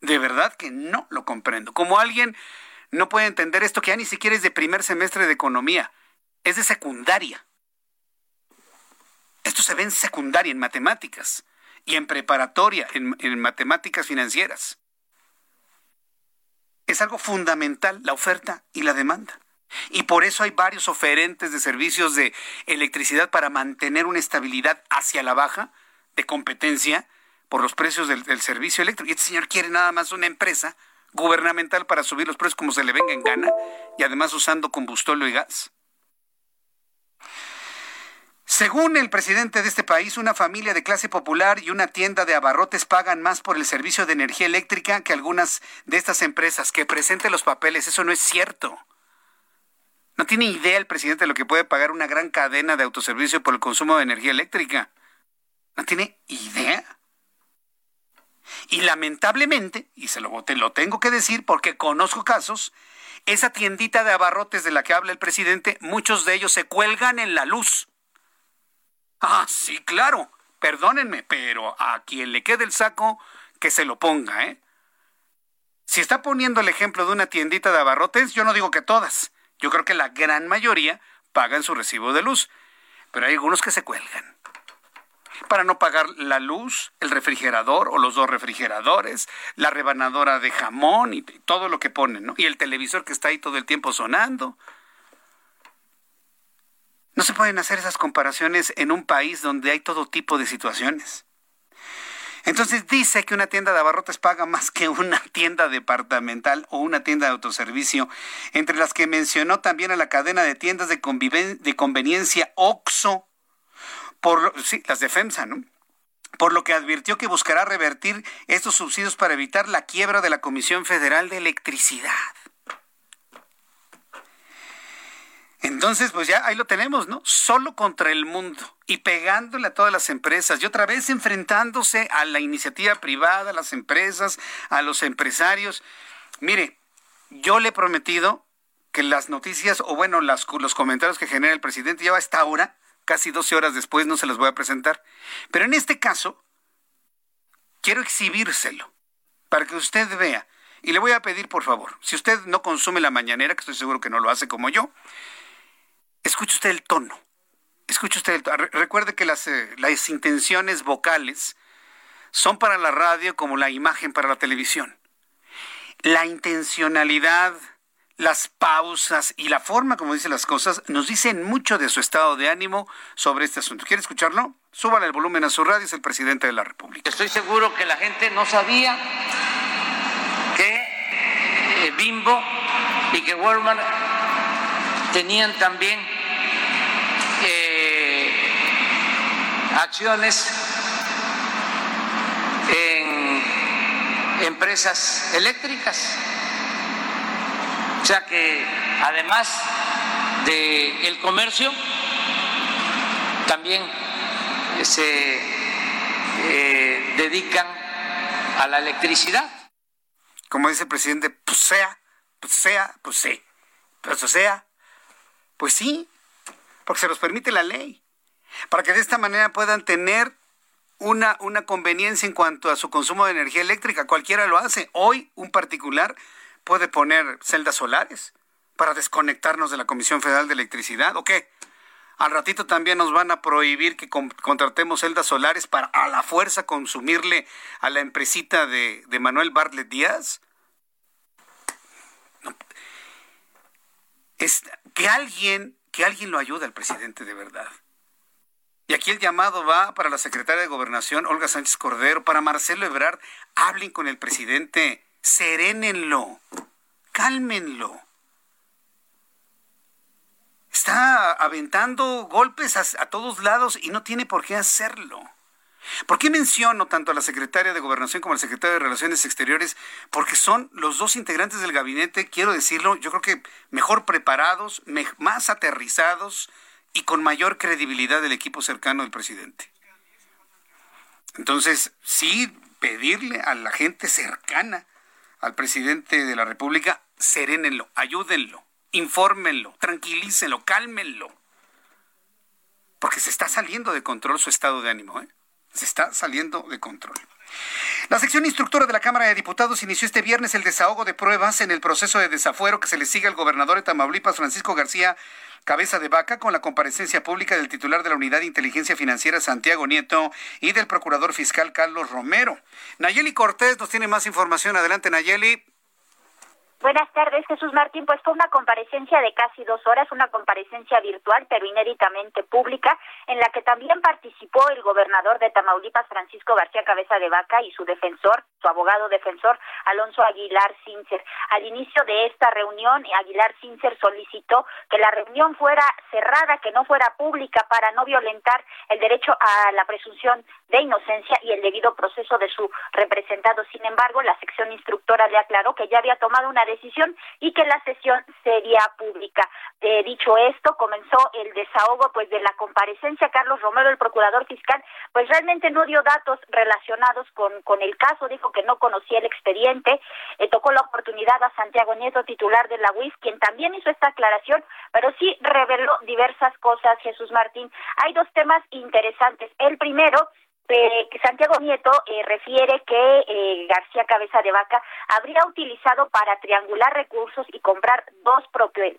De verdad que no lo comprendo. Como alguien no puede entender esto que ya ni siquiera es de primer semestre de economía, es de secundaria. Esto se ve en secundaria, en matemáticas, y en preparatoria, en matemáticas financieras. Es algo fundamental la oferta y la demanda. Y por eso hay varios oferentes de servicios de electricidad para mantener una estabilidad hacia la baja de competencia por los precios del, servicio eléctrico. Y este señor quiere nada más una empresa gubernamental para subir los precios como se le venga en gana y además usando combustible y gas. Según el presidente de este país, una familia de clase popular y una tienda de abarrotes pagan más por el servicio de energía eléctrica que algunas de estas empresas. Que presente los papeles, eso no es cierto. No tiene idea el presidente de lo que puede pagar una gran cadena de autoservicio por el consumo de energía eléctrica. No tiene idea. Y lamentablemente, y se lo, lo tengo que decir porque conozco casos, esa tiendita de abarrotes de la que habla el presidente, muchos de ellos se cuelgan en la luz Ah, sí, claro. Perdónenme, pero a quien le quede el saco, que se lo ponga, ¿eh? Si está poniendo el ejemplo de una tiendita de abarrotes, yo no digo que todas. Yo creo que la gran mayoría pagan su recibo de luz. Pero hay algunos que se cuelgan. Para no pagar la luz, el refrigerador o los dos refrigeradores, la rebanadora de jamón y todo lo que ponen, ¿no? Y el televisor que está ahí todo el tiempo sonando. No se pueden hacer esas comparaciones en un país donde hay todo tipo de situaciones. Entonces dice que una tienda de abarrotes paga más que una tienda departamental o una tienda de autoservicio, entre las que mencionó también a la cadena de tiendas de, conveniencia OXO, por las de FEMSA, ¿no? Por lo que advirtió que buscará revertir estos subsidios para evitar la quiebra de la Comisión Federal de Electricidad. Entonces, pues ya ahí lo tenemos, ¿no? Solo contra el mundo y pegándole a todas las empresas y otra vez enfrentándose a la iniciativa privada, a las empresas, a los empresarios. Mire, yo le he prometido que las noticias, o bueno, los comentarios que genera el presidente ya a esta hora, casi 12 horas después, no se los voy a presentar. Pero en este caso, quiero exhibírselo para que usted vea. Y le voy a pedir, por favor, si usted no consume la mañanera, que estoy seguro que no lo hace como yo, Escuche usted el tono. Escuche usted el tono. Recuerde que las, eh, las intenciones vocales son para la radio como la imagen para la televisión. La intencionalidad, las pausas y la forma como dice las cosas nos dicen mucho de su estado de ánimo sobre este asunto. ¿Quiere escucharlo? Súbale el volumen a su radio, es el presidente de la República. Estoy seguro que la gente no sabía que eh, Bimbo y que Walmart tenían también acciones en empresas eléctricas. O sea que además del el comercio, también se eh, dedican a la electricidad. Como dice el presidente, pues sea, pues sea, pues sí, pues sea, pues sí, porque se los permite la ley para que de esta manera puedan tener una, una conveniencia en cuanto a su consumo de energía eléctrica. Cualquiera lo hace. Hoy un particular puede poner celdas solares para desconectarnos de la Comisión Federal de Electricidad o qué? Al ratito también nos van a prohibir que contratemos celdas solares para a la fuerza consumirle a la empresita de, de Manuel Bartlett Díaz. Es que alguien, que alguien lo ayude al presidente de verdad. Y aquí el llamado va para la secretaria de Gobernación, Olga Sánchez Cordero, para Marcelo Ebrard. Hablen con el presidente, serénenlo, cálmenlo. Está aventando golpes a, todos lados y no tiene por qué hacerlo. ¿Por qué menciono tanto a la secretaria de Gobernación como al secretario de Relaciones Exteriores? Porque son los dos integrantes del gabinete, quiero decirlo, yo creo que mejor preparados, más aterrizados, y con mayor credibilidad del equipo cercano del presidente. Entonces, sí, pedirle a la gente cercana al presidente de la República, serénenlo, ayúdenlo, infórmenlo, tranquilícenlo, cálmenlo. Porque se está saliendo de control su estado de ánimo, ¿eh? Se está saliendo de control. La sección instructora de la Cámara de Diputados inició este viernes el desahogo de pruebas en el proceso de desafuero que se le sigue al gobernador de Tamaulipas, Francisco García cabeza de vaca con la comparecencia pública del titular de la Unidad de Inteligencia Financiera, Santiago Nieto, y del procurador fiscal, Carlos Romero. Nayeli Cortés nos tiene más información. Adelante, Nayeli. Buenas tardes, Jesús Martín. Pues fue una comparecencia de casi dos horas, una comparecencia virtual, pero inéditamente pública, en la que también participó el gobernador de Tamaulipas, Francisco García Cabeza de Vaca, y su defensor, su abogado defensor, Alonso Aguilar Cincer. Al inicio de esta reunión, Aguilar Cincer solicitó que la reunión fuera cerrada, que no fuera pública, para no violentar el derecho a la presunción de inocencia y el debido proceso de su representado. Sin embargo, la sección instructora le aclaró que ya había tomado una decisión y que la sesión sería pública. Eh, dicho esto, comenzó el desahogo pues de la comparecencia. Carlos Romero, el procurador fiscal, pues realmente no dio datos relacionados con, con el caso, dijo que no conocía el expediente, eh, tocó la oportunidad a Santiago Nieto, titular de la UIF, quien también hizo esta aclaración, pero sí reveló diversas cosas, Jesús Martín. Hay dos temas interesantes. El primero Santiago Nieto eh, refiere que eh, García Cabeza de Vaca habría utilizado para triangular recursos y comprar dos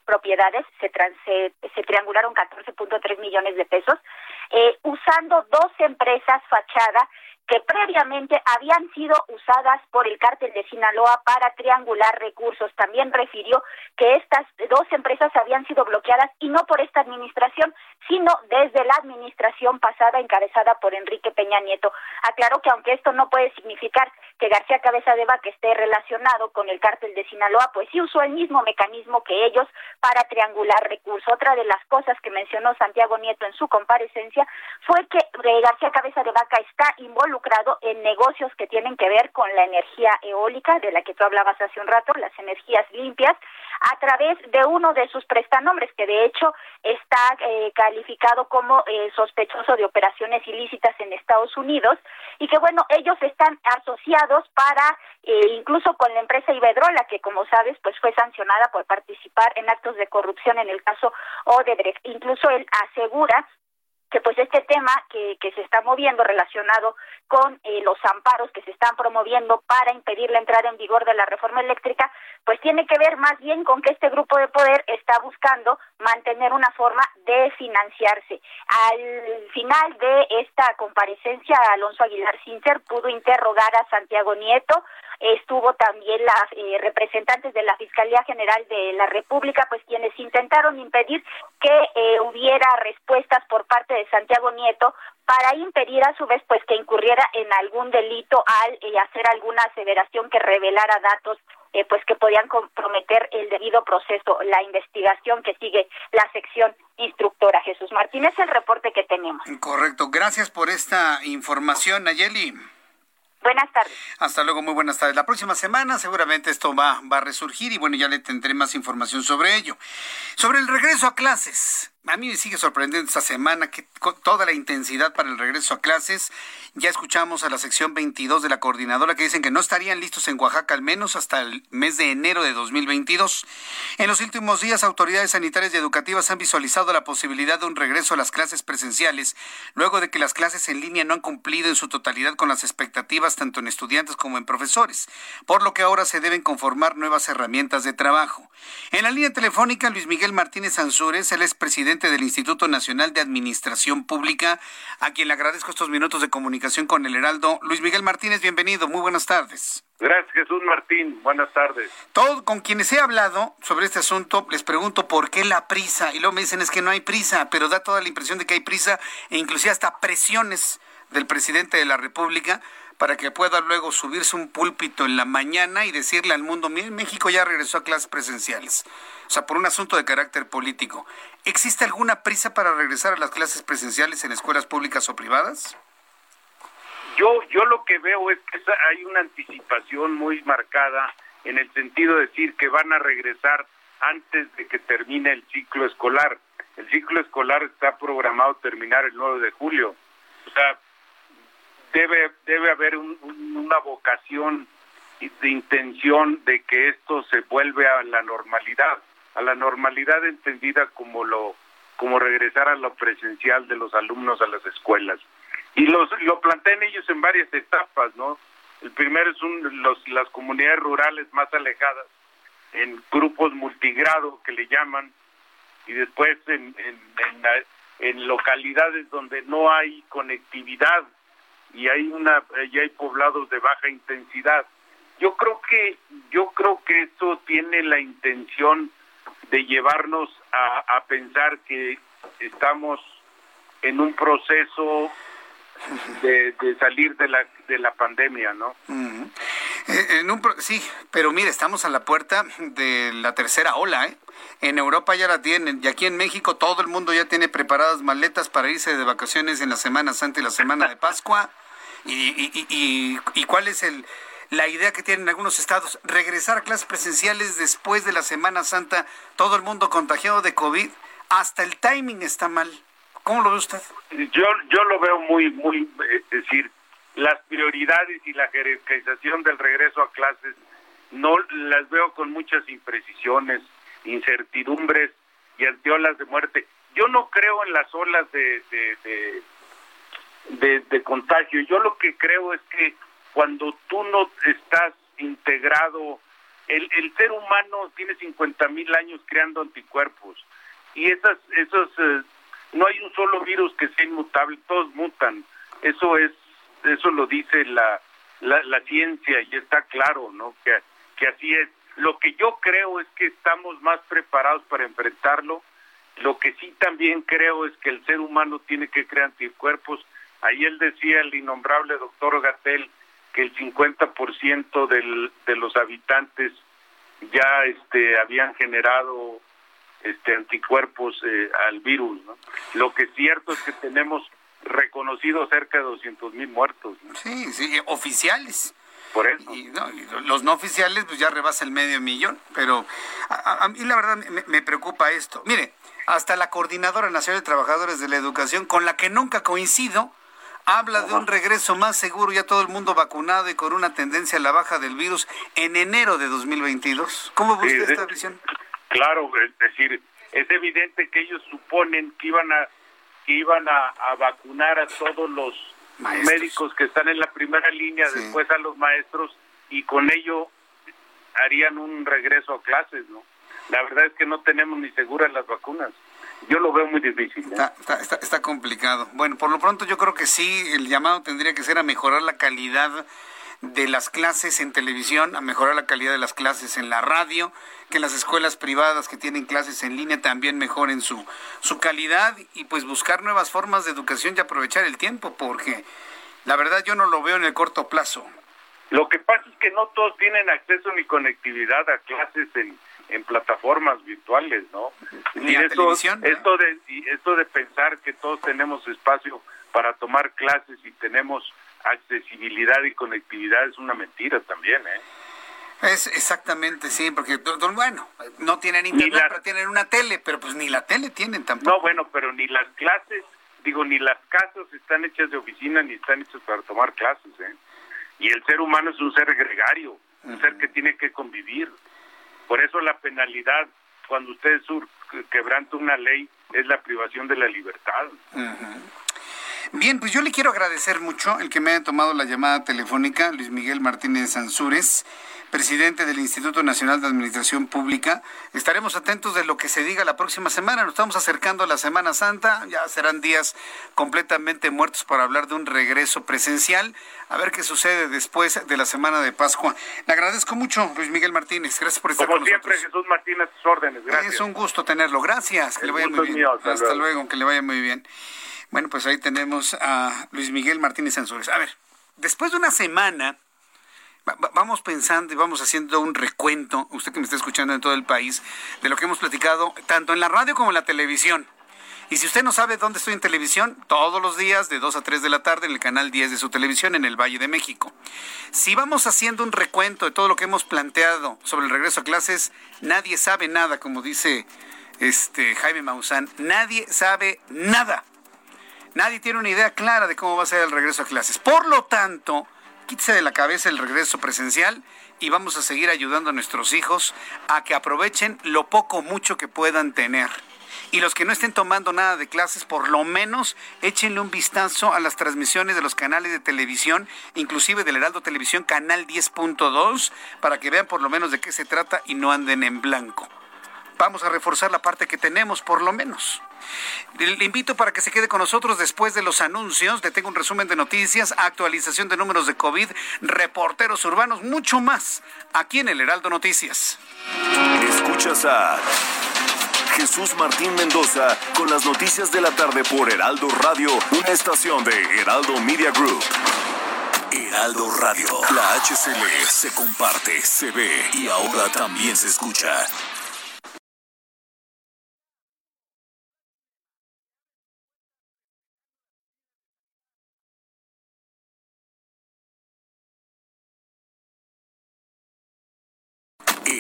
propiedades, se, se, se triangularon 14.3 millones de pesos, eh, usando dos empresas fachada que previamente habían sido usadas por el cártel de Sinaloa para triangular recursos. También refirió que estas dos empresas habían sido bloqueadas y no por esta administración, sino desde la administración pasada encabezada por Enrique Peña Nieto. Aclaró que aunque esto no puede significar que García Cabeza de Vaca esté relacionado con el cártel de Sinaloa, pues sí usó el mismo mecanismo que ellos para triangular recursos. Otra de las cosas que mencionó Santiago Nieto en su comparecencia fue que eh, García Cabeza de Vaca está involucrado en negocios que tienen que ver con la energía eólica, de la que tú hablabas hace un rato, las energías limpias, a través de uno de sus prestanombres, que de hecho está eh, calificado como eh, sospechoso de operaciones ilícitas en Estados Unidos, y que bueno, ellos están asociados para, eh, incluso con la empresa Iberdrola, que como sabes, pues fue sancionada por participar en actos de corrupción en el caso Odebrecht. Incluso él asegura que pues este tema que, que se está moviendo relacionado con eh, los amparos que se están promoviendo para impedir la entrada en vigor de la reforma eléctrica, pues tiene que ver más bien con que este grupo de poder está buscando mantener una forma de financiarse. Al final de esta comparecencia, Alonso Aguilar Cincer pudo interrogar a Santiago Nieto estuvo también las eh, representantes de la Fiscalía General de la República, pues quienes intentaron impedir que eh, hubiera respuestas por parte de Santiago Nieto para impedir a su vez pues que incurriera en algún delito al eh, hacer alguna aseveración que revelara datos pues que podían comprometer el debido proceso, la investigación que sigue la sección instructora. Jesús Martínez, el reporte que tenemos. Correcto. Gracias por esta información, Nayeli. Buenas tardes. Hasta luego, muy buenas tardes. La próxima semana seguramente esto va, va a resurgir y bueno, ya le tendré más información sobre ello. Sobre el regreso a clases, a mí me sigue sorprendiendo esta semana que con toda la intensidad para el regreso a clases. Ya escuchamos a la sección 22 de la coordinadora que dicen que no estarían listos en Oaxaca al menos hasta el mes de enero de 2022. En los últimos días, autoridades sanitarias y educativas han visualizado la posibilidad de un regreso a las clases presenciales, luego de que las clases en línea no han cumplido en su totalidad con las expectativas tanto en estudiantes como en profesores, por lo que ahora se deben conformar nuevas herramientas de trabajo. En la línea telefónica, Luis Miguel Martínez Ansúrez, él es presidente del Instituto Nacional de Administración Pública, a quien le agradezco estos minutos de comunicación con el Heraldo. Luis Miguel Martínez, bienvenido, muy buenas tardes. Gracias, Jesús Martín. Buenas tardes. Todo, con quienes he hablado sobre este asunto, les pregunto por qué la prisa. Y luego me dicen es que no hay prisa, pero da toda la impresión de que hay prisa e inclusive hasta presiones del presidente de la República para que pueda luego subirse un púlpito en la mañana y decirle al mundo, miren, México ya regresó a clases presenciales. O sea, por un asunto de carácter político. ¿Existe alguna prisa para regresar a las clases presenciales en escuelas públicas o privadas? Yo, yo lo que veo es que hay una anticipación muy marcada en el sentido de decir que van a regresar antes de que termine el ciclo escolar. El ciclo escolar está programado terminar el 9 de julio. O sea, debe, debe haber una vocación de intención de que esto se vuelve a la normalidad, a la normalidad entendida como lo como regresar a lo presencial de los alumnos a las escuelas. Y los, lo plantean ellos en varias etapas, ¿no? El primero es un, los, las comunidades rurales más alejadas, en grupos multigrado que le llaman, y después en, en, en localidades donde no hay conectividad y hay una y hay poblados de baja intensidad. Yo creo que yo creo que esto tiene la intención de llevarnos a, a pensar que estamos en un proceso de, de, salir de la de la pandemia, ¿no? Eh, en un, sí, pero mire, estamos a la puerta de la tercera ola, ¿eh? En Europa ya la tienen, y aquí en México todo el mundo ya tiene preparadas maletas para irse de vacaciones en la Semana Santa y la Semana de Pascua. ¿Y, y, y, cuál es el, la idea que tienen algunos estados? Regresar a clases presenciales después de la Semana Santa, todo el mundo contagiado de COVID, hasta el timing está mal. ¿Cómo lo ve usted? Yo, yo lo veo muy, muy, es decir, las prioridades y la jerarquización del regreso a clases no las veo con muchas imprecisiones, incertidumbres y anteolas de muerte. Yo no creo en las olas de, de de, contagio. Yo lo que creo es que cuando tú no estás integrado, el, el ser humano tiene 50 mil años creando anticuerpos y esas, esos, eh, no hay un solo virus que sea inmutable, todos mutan. Eso es, eso lo dice la, la, la ciencia y está claro, ¿no? Que, que así es. Lo que yo creo es que estamos más preparados para enfrentarlo. Lo que sí también creo es que el ser humano tiene que crear anticuerpos Ahí él decía, el innombrable doctor Gatel, que el 50% del, de los habitantes ya este, habían generado este, anticuerpos eh, al virus. ¿no? Lo que es cierto es que tenemos reconocido cerca de 200 mil muertos. Sí, sí, oficiales. Por eso. Y, los no oficiales pues ya rebasa el medio millón, pero a, mí la verdad me, me, preocupa esto. Mire, hasta la Coordinadora Nacional de Trabajadores de la Educación, con la que nunca coincido, habla de un regreso más seguro, ya todo el mundo vacunado y con una tendencia a la baja del virus en enero de 2022. ¿Cómo usted esta visión? Claro, es decir, es evidente que ellos suponen que iban a que iban a, vacunar a todos los médicos que están en la primera línea, después a los maestros y con ello harían un regreso a clases, ¿no? La verdad es que no tenemos ni seguras las vacunas yo lo veo muy difícil. ¿eh? Está, está, complicado. Bueno, por lo pronto yo creo que sí, el llamado tendría que ser a mejorar la calidad de las clases en televisión, a mejorar la calidad de las clases en la radio, que las escuelas privadas que tienen clases en línea también mejoren su, su calidad y pues buscar nuevas formas de educación y aprovechar el tiempo, porque la verdad yo no lo veo en el corto plazo. Lo que pasa es que no todos tienen acceso ni conectividad a clases en, en plataformas virtuales, ¿no? Y esto, esto de esto de pensar que todos tenemos espacio para tomar clases y tenemos accesibilidad y conectividad es una mentira también, ¿eh? Es exactamente, sí, porque, bueno, no tienen internet, pero tienen una tele, pero pues ni la tele tienen tampoco. No, bueno, pero ni las clases, digo, ni las casas están hechas de oficina ni están hechas para tomar clases, ¿eh? Y el ser humano es un ser gregario, un ser que tiene que convivir. Por eso la penalidad, cuando usted sur quebranta una ley, es la privación de la libertad. Bien, pues yo le quiero agradecer mucho el que me haya tomado la llamada telefónica, Luis Miguel Martínez Ansúrez presidente del Instituto Nacional de Administración Pública. Estaremos atentos de lo que se diga la próxima semana. Nos estamos acercando a la Semana Santa. Ya serán días completamente muertos para hablar de un regreso presencial. A ver qué sucede después de la Semana de Pascua. Le agradezco mucho, Luis Miguel Martínez. Gracias por estar Como siempre, Jesús Martínez, tus órdenes. Gracias. Es un gusto tenerlo. Gracias. Que le vaya muy bien. hasta, luego. Que le vaya muy bien. Bueno, pues ahí tenemos a Luis Miguel Martínez Sanzores. A ver, después de una semana vamos pensando y vamos haciendo un recuento, usted que me está escuchando en todo el país, de lo que hemos platicado tanto en la radio como en la televisión. Y si usted no sabe dónde estoy en televisión, todos los días de 2 a 3 de la tarde en el canal 10 de su televisión en el Valle de México. Si vamos haciendo un recuento de todo lo que hemos planteado sobre el regreso a clases, nadie sabe nada, como dice este Jaime Maussan, nadie sabe nada. Nadie tiene una idea clara de cómo va a ser el regreso a clases. Por lo tanto, quítese de la cabeza el regreso presencial y vamos a seguir ayudando a nuestros hijos a que aprovechen lo poco mucho que puedan tener. Y los que no estén tomando nada de clases, por lo menos échenle un vistazo a las transmisiones de los canales de televisión, inclusive del Heraldo Televisión Canal 10.2, para que vean por lo menos de qué se trata y no anden en blanco. Vamos a reforzar la parte que tenemos, por lo menos. Le invito para que se quede con nosotros después de los anuncios. Le tengo un resumen de noticias, actualización de números de COVID, reporteros urbanos, mucho más aquí en el Heraldo Noticias. Escuchas a Jesús Martín Mendoza con las noticias de la tarde por Heraldo Radio, una estación de Heraldo Media Group. Heraldo Radio, la HCL se comparte, se ve y ahora también se escucha.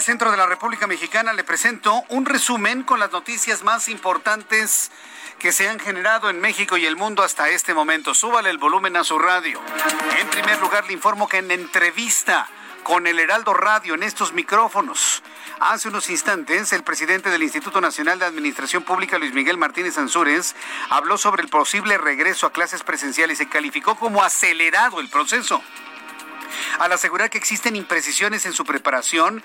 Del centro de la República Mexicana le presento un resumen con las noticias más importantes que se han generado en México y el mundo hasta este momento. Súbale el volumen a su radio. En primer lugar, le informo que en entrevista con el Heraldo Radio en estos micrófonos. Hace unos instantes, el presidente del Instituto Nacional de Administración Pública, Luis Miguel Martínez Ansúrez, habló sobre el posible regreso a clases presenciales y calificó como acelerado el proceso al asegurar que existen imprecisiones en su preparación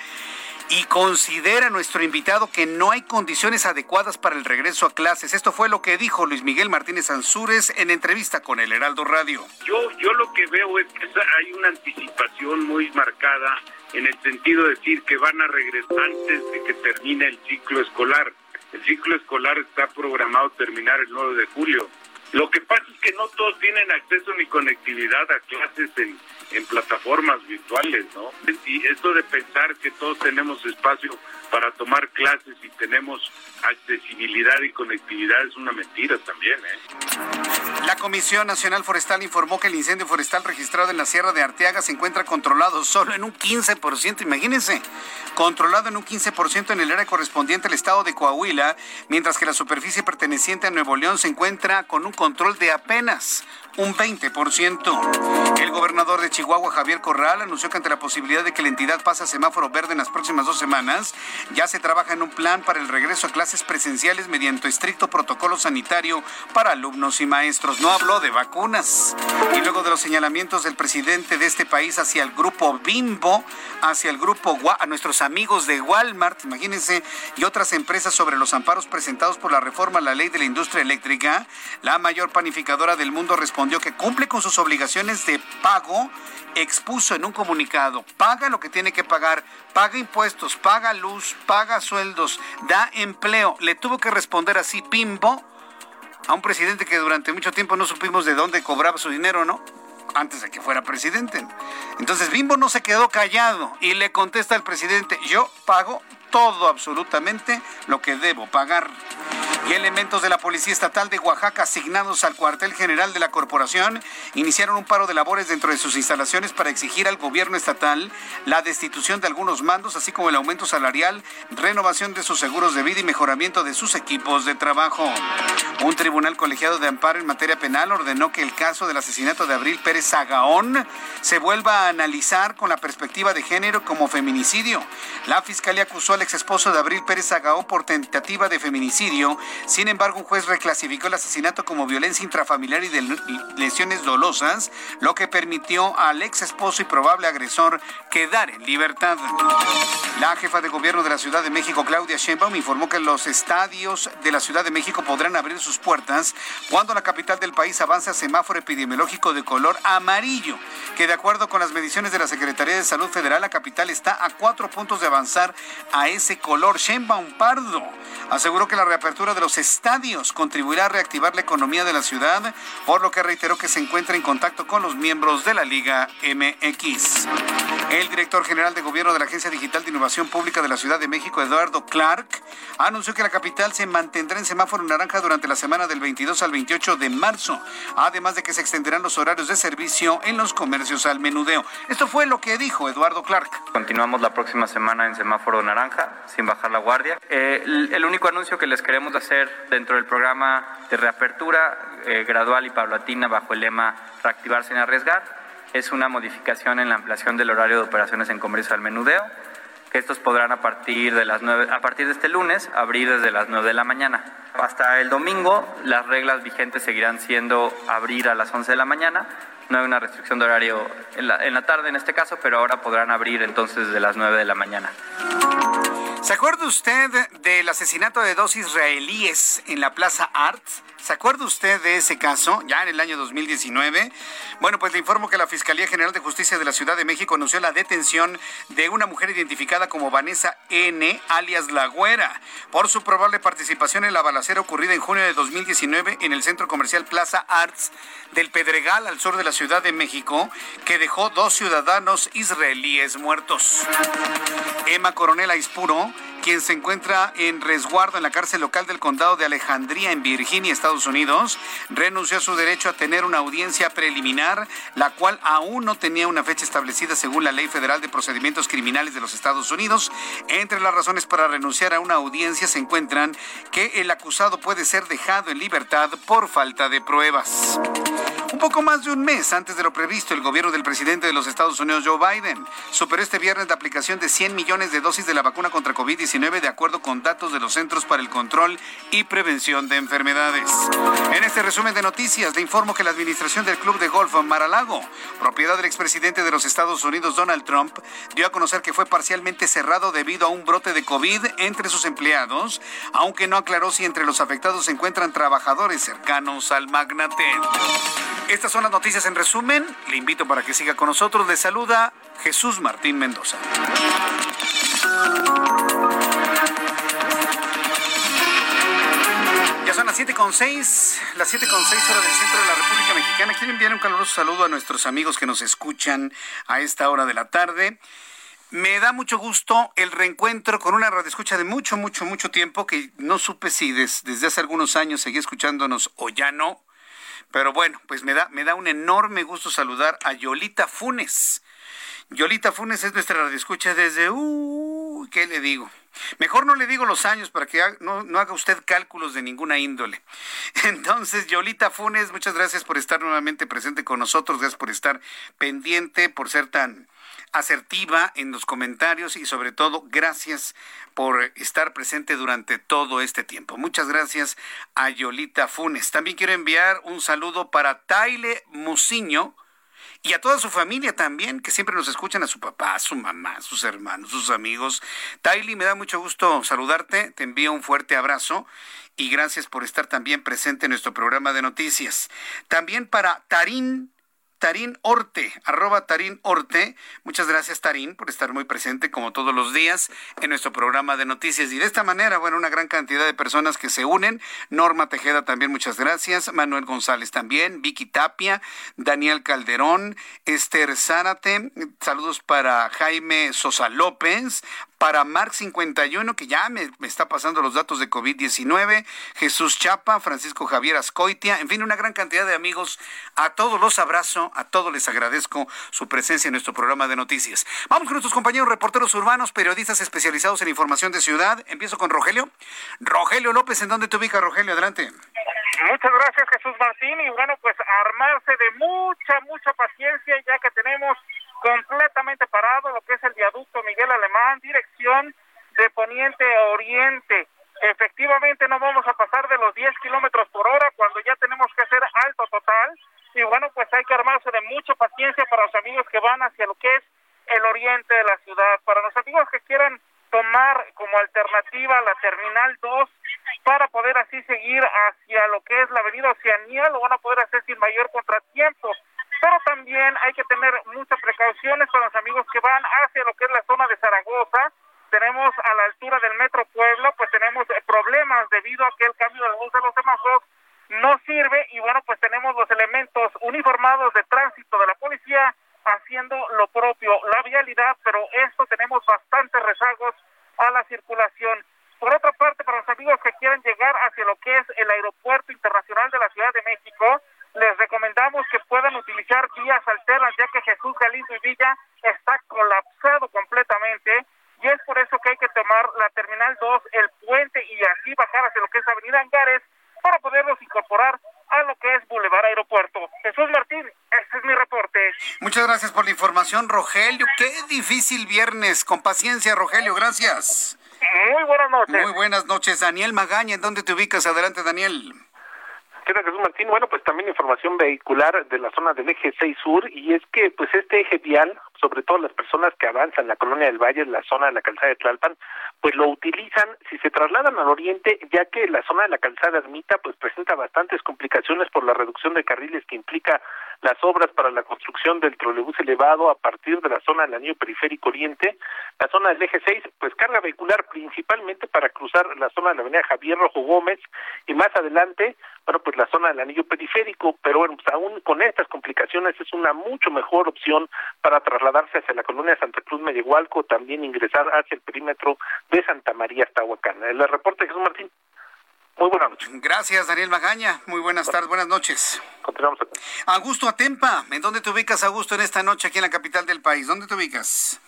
y considera nuestro invitado que no hay condiciones adecuadas para el regreso a clases. Esto fue lo que dijo Luis Miguel Martínez Ansúrez en entrevista con el Heraldo Radio. Yo, yo lo que veo es que hay una anticipación muy marcada en el sentido de decir que van a regresar antes de que termine el ciclo escolar. El ciclo escolar está programado terminar el 9 de julio. Lo que pasa es que no todos tienen acceso ni conectividad a clases en, en plataformas virtuales, ¿no? Y esto de pensar que todos tenemos espacio para tomar clases y tenemos accesibilidad y conectividad es una mentira también, ¿eh? La Comisión Nacional Forestal informó que el incendio forestal registrado en la Sierra de Arteaga se encuentra controlado solo en un 15%, imagínense, controlado en un 15% en el área correspondiente al estado de Coahuila, mientras que la superficie perteneciente a Nuevo León se encuentra con un control de apenas un 20%. El gobernador de Chihuahua, Javier Corral, anunció que ante la posibilidad de que la entidad pase a semáforo verde en las próximas dos semanas, ya se trabaja en un plan para el regreso a clases presenciales mediante estricto protocolo sanitario para alumnos y maestros. No habló de vacunas. Y luego de los señalamientos del presidente de este país hacia el grupo Bimbo, hacia el grupo a nuestros amigos de Walmart, imagínense, y otras empresas sobre los amparos presentados por la reforma a la ley de la industria eléctrica, la mayor panificadora del mundo respondió que cumple con sus obligaciones de pago expuso en un comunicado, paga lo que tiene que pagar, paga impuestos, paga luz, paga sueldos, da empleo. Le tuvo que responder así, Pimbo, a un presidente que durante mucho tiempo no supimos de dónde cobraba su dinero, ¿no? Antes de que fuera presidente. Entonces Bimbo no se quedó callado y le contesta al presidente, yo pago todo absolutamente lo que debo pagar y elementos de la Policía Estatal de Oaxaca asignados al cuartel general de la corporación iniciaron un paro de labores dentro de sus instalaciones para exigir al gobierno estatal la destitución de algunos mandos, así como el aumento salarial, renovación de sus seguros de vida y mejoramiento de sus equipos de trabajo. Un tribunal colegiado de amparo en materia penal ordenó que el caso del asesinato de Abril Pérez Sagaón se vuelva a analizar con la perspectiva de género como feminicidio. La fiscalía acusó al ex esposo de Abril Pérez Sagaón por tentativa de feminicidio sin embargo, un juez reclasificó el asesinato como violencia intrafamiliar y de lesiones dolosas, lo que permitió al ex esposo y probable agresor quedar en libertad. La jefa de gobierno de la Ciudad de México, Claudia Sheinbaum, informó que los estadios de la Ciudad de México podrán abrir sus puertas cuando la capital del país avance a semáforo epidemiológico de color amarillo, que de acuerdo con las mediciones de la Secretaría de Salud Federal, la capital está a cuatro puntos de avanzar a ese color. Sheinbaum Pardo aseguró que la reapertura de los estadios contribuirá a reactivar la economía de la ciudad, por lo que reiteró que se encuentra en contacto con los miembros de la Liga MX. El director general de gobierno de la Agencia Digital de Innovación Pública de la Ciudad de México, Eduardo Clark, anunció que la capital se mantendrá en semáforo naranja durante la semana del 22 al 28 de marzo, además de que se extenderán los horarios de servicio en los comercios al menudeo. Esto fue lo que dijo Eduardo Clark. Continuamos la próxima semana en semáforo naranja, sin bajar la guardia. Eh, el, el único anuncio que les queremos hacer dentro del programa de reapertura eh, gradual y paulatina bajo el lema reactivarse sin arriesgar es una modificación en la ampliación del horario de operaciones en comercio al menudeo, que estos podrán a partir de las 9, a partir de este lunes abrir desde las 9 de la mañana. Hasta el domingo las reglas vigentes seguirán siendo abrir a las 11 de la mañana. No hay una restricción de horario en la, en la tarde en este caso, pero ahora podrán abrir entonces desde las 9 de la mañana. ¿Se acuerda usted del asesinato de dos israelíes en la Plaza Arts? ¿Se acuerda usted de ese caso, ya en el año 2019? Bueno, pues le informo que la Fiscalía General de Justicia de la Ciudad de México anunció la detención de una mujer identificada como Vanessa N., alias La Güera, por su probable participación en la balacera ocurrida en junio de 2019 en el centro comercial Plaza Arts del Pedregal, al sur de la Ciudad de México, que dejó dos ciudadanos israelíes muertos. Emma Coronel Aispuro quien se encuentra en resguardo en la cárcel local del condado de Alejandría en Virginia, Estados Unidos, renunció a su derecho a tener una audiencia preliminar, la cual aún no tenía una fecha establecida según la Ley Federal de Procedimientos Criminales de los Estados Unidos. Entre las razones para renunciar a una audiencia se encuentran que el acusado puede ser dejado en libertad por falta de pruebas. Un poco más de un mes antes de lo previsto, el gobierno del presidente de los Estados Unidos, Joe Biden, superó este viernes la aplicación de 100 millones de dosis de la vacuna contra COVID-19 de acuerdo con datos de los Centros para el Control y Prevención de Enfermedades. En este resumen de noticias le informo que la administración del Club de Golf Maralago, propiedad del expresidente de los Estados Unidos Donald Trump, dio a conocer que fue parcialmente cerrado debido a un brote de COVID entre sus empleados, aunque no aclaró si entre los afectados se encuentran trabajadores cercanos al magnate. Estas son las noticias en resumen. Le invito para que siga con nosotros. Le saluda Jesús Martín Mendoza. Las 7.6, las 7.6 horas del centro de la República Mexicana. Quiero enviar un caluroso saludo a nuestros amigos que nos escuchan a esta hora de la tarde. Me da mucho gusto el reencuentro con una radioescucha de mucho, mucho, mucho tiempo que no supe si desde hace algunos años seguía escuchándonos o ya no. Pero bueno, pues me da, me da un enorme gusto saludar a Yolita Funes. Yolita Funes es nuestra radioescucha desde, uh, ¿qué le digo? Mejor no le digo los años para que no, haga usted cálculos de ninguna índole. Entonces, Yolita Funes, muchas gracias por estar nuevamente presente con nosotros, gracias por estar pendiente, por ser tan asertiva en los comentarios y sobre todo gracias por estar presente durante todo este tiempo. Muchas gracias a Yolita Funes. También quiero enviar un saludo para Taile Musiño y a toda su familia también, que siempre nos escuchan, a su papá, a su mamá, a sus hermanos, sus amigos. Taile, me da mucho gusto saludarte, te envío un fuerte abrazo y gracias por estar también presente en nuestro programa de noticias. También para Tarín Tarín Orte, arroba Tarín Orte. Muchas gracias, Tarín, por estar muy presente, como todos los días, en nuestro programa de noticias. Y de esta manera, bueno, una gran cantidad de personas que se unen. Norma Tejeda también, muchas gracias. Manuel González también. Vicky Tapia, Daniel Calderón, Esther Zárate. Saludos para Jaime Sosa López, para Mark 51, que ya me, está pasando los datos de COVID-19, Jesús Chapa, Francisco Javier Ascoitia, en fin, una gran cantidad de amigos. A todos los abrazo, a todos les agradezco su presencia en nuestro programa de noticias. Vamos con nuestros compañeros reporteros urbanos, periodistas especializados en información de ciudad. Empiezo con Rogelio. Rogelio López, ¿en dónde te ubica, Rogelio? Adelante. Muchas gracias, Jesús Martín. Y bueno, pues armarse de mucha, mucha paciencia, ya que tenemos completamente parado lo que es el viaducto Miguel Alemán, dirección de poniente a oriente. Efectivamente no vamos a pasar de los 10 kilómetros por hora cuando ya tenemos que hacer alto total. Y bueno, pues hay que armarse de mucha paciencia para los amigos que van hacia lo que es el oriente de la ciudad. Para los amigos que quieran tomar como alternativa la Terminal 2 para poder así seguir hacia lo que es la Avenida Oceanía, lo van a poder hacer sin mayor contratiempo pero también hay que tener muchas precauciones para los amigos que van hacia lo que es la zona de Zaragoza. Tenemos a la altura del Metro Pueblo, pues tenemos problemas debido a que el cambio de luz de los semáforos no sirve y bueno, pues tenemos los elementos uniformados de tránsito de la policía haciendo lo propio, la vialidad, pero esto tenemos bastantes rezagos a la circulación. Por otra parte, para los amigos que quieran llegar hacia lo que es el Aeropuerto Internacional de la Ciudad de México, les recomendamos que puedan utilizar vías alternas, ya que Jesús Galindo y Villa está colapsado completamente y es por eso que hay que tomar la Terminal 2, el puente y así bajar hacia lo que es Avenida Angares para poderlos incorporar a lo que es Boulevard Aeropuerto. Jesús Martín, este es mi reporte. Muchas gracias por la información, Rogelio. Qué difícil viernes. Con paciencia, Rogelio. Gracias. Muy buenas noches. Muy buenas noches. Daniel Magaña, ¿en dónde te ubicas? Adelante, Daniel. ¿Qué tal, Jesús Martín? Bueno, pues también información vehicular de la zona del eje 6 sur y es que pues este eje vial, sobre todo las personas que avanzan la colonia del Valle, la zona de la calzada de Tlalpan, pues lo utilizan si se trasladan al oriente, ya que la zona de la calzada ermita pues presenta bastantes complicaciones por la reducción de carriles que implica las obras para la construcción del trolebús elevado a partir de la zona del anillo periférico oriente, la zona del eje 6, pues carga vehicular principalmente para cruzar la zona de la avenida Javier Rojo Gómez y más adelante bueno, pues la zona del anillo periférico, pero bueno, pues aún con estas complicaciones es una mucho mejor opción para trasladarse hacia la colonia Santa Cruz Mellehualco, también ingresar hacia el perímetro de Santa María hasta Huacán. El reporte Jesús Martín. Muy buenas noches. Gracias, Daniel Magaña. Muy buenas tardes, buenas noches. Continuamos. Augusto Atempa, ¿en dónde te ubicas, Augusto, en esta noche aquí en la capital del país? ¿Dónde te ubicas?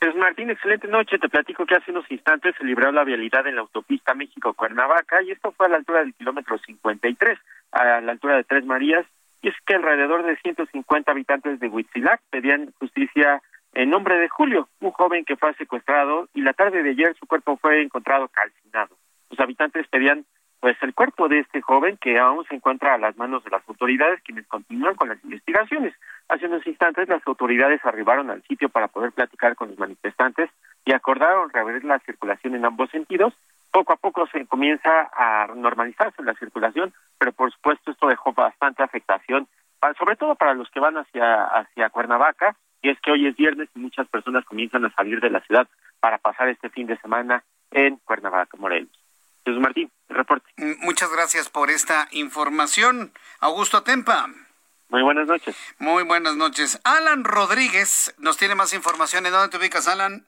Pues Martín, excelente noche. Te platico que hace unos instantes se libró la vialidad en la autopista México-Cuernavaca y esto fue a la altura del kilómetro 53, a la altura de Tres Marías. Y es que alrededor de 150 habitantes de Huitzilac pedían justicia en nombre de Julio, un joven que fue secuestrado y la tarde de ayer su cuerpo fue encontrado calcinado. Los habitantes pedían pues el cuerpo de este joven que aún se encuentra a las manos de las autoridades quienes continúan con las investigaciones. Hace unos instantes las autoridades arribaron al sitio para poder platicar con los manifestantes y acordaron reabrir la circulación en ambos sentidos. Poco a poco se comienza a normalizarse la circulación, pero por supuesto esto dejó bastante afectación, sobre todo para los que van hacia, hacia Cuernavaca, y es que hoy es viernes y muchas personas comienzan a salir de la ciudad para pasar este fin de semana en Cuernavaca, Morelos. Jesús Martín, el reporte. Muchas gracias por esta información. Augusto Tempa. Muy buenas noches. Muy buenas noches. Alan Rodríguez nos tiene más información. ¿En dónde te ubicas, Alan?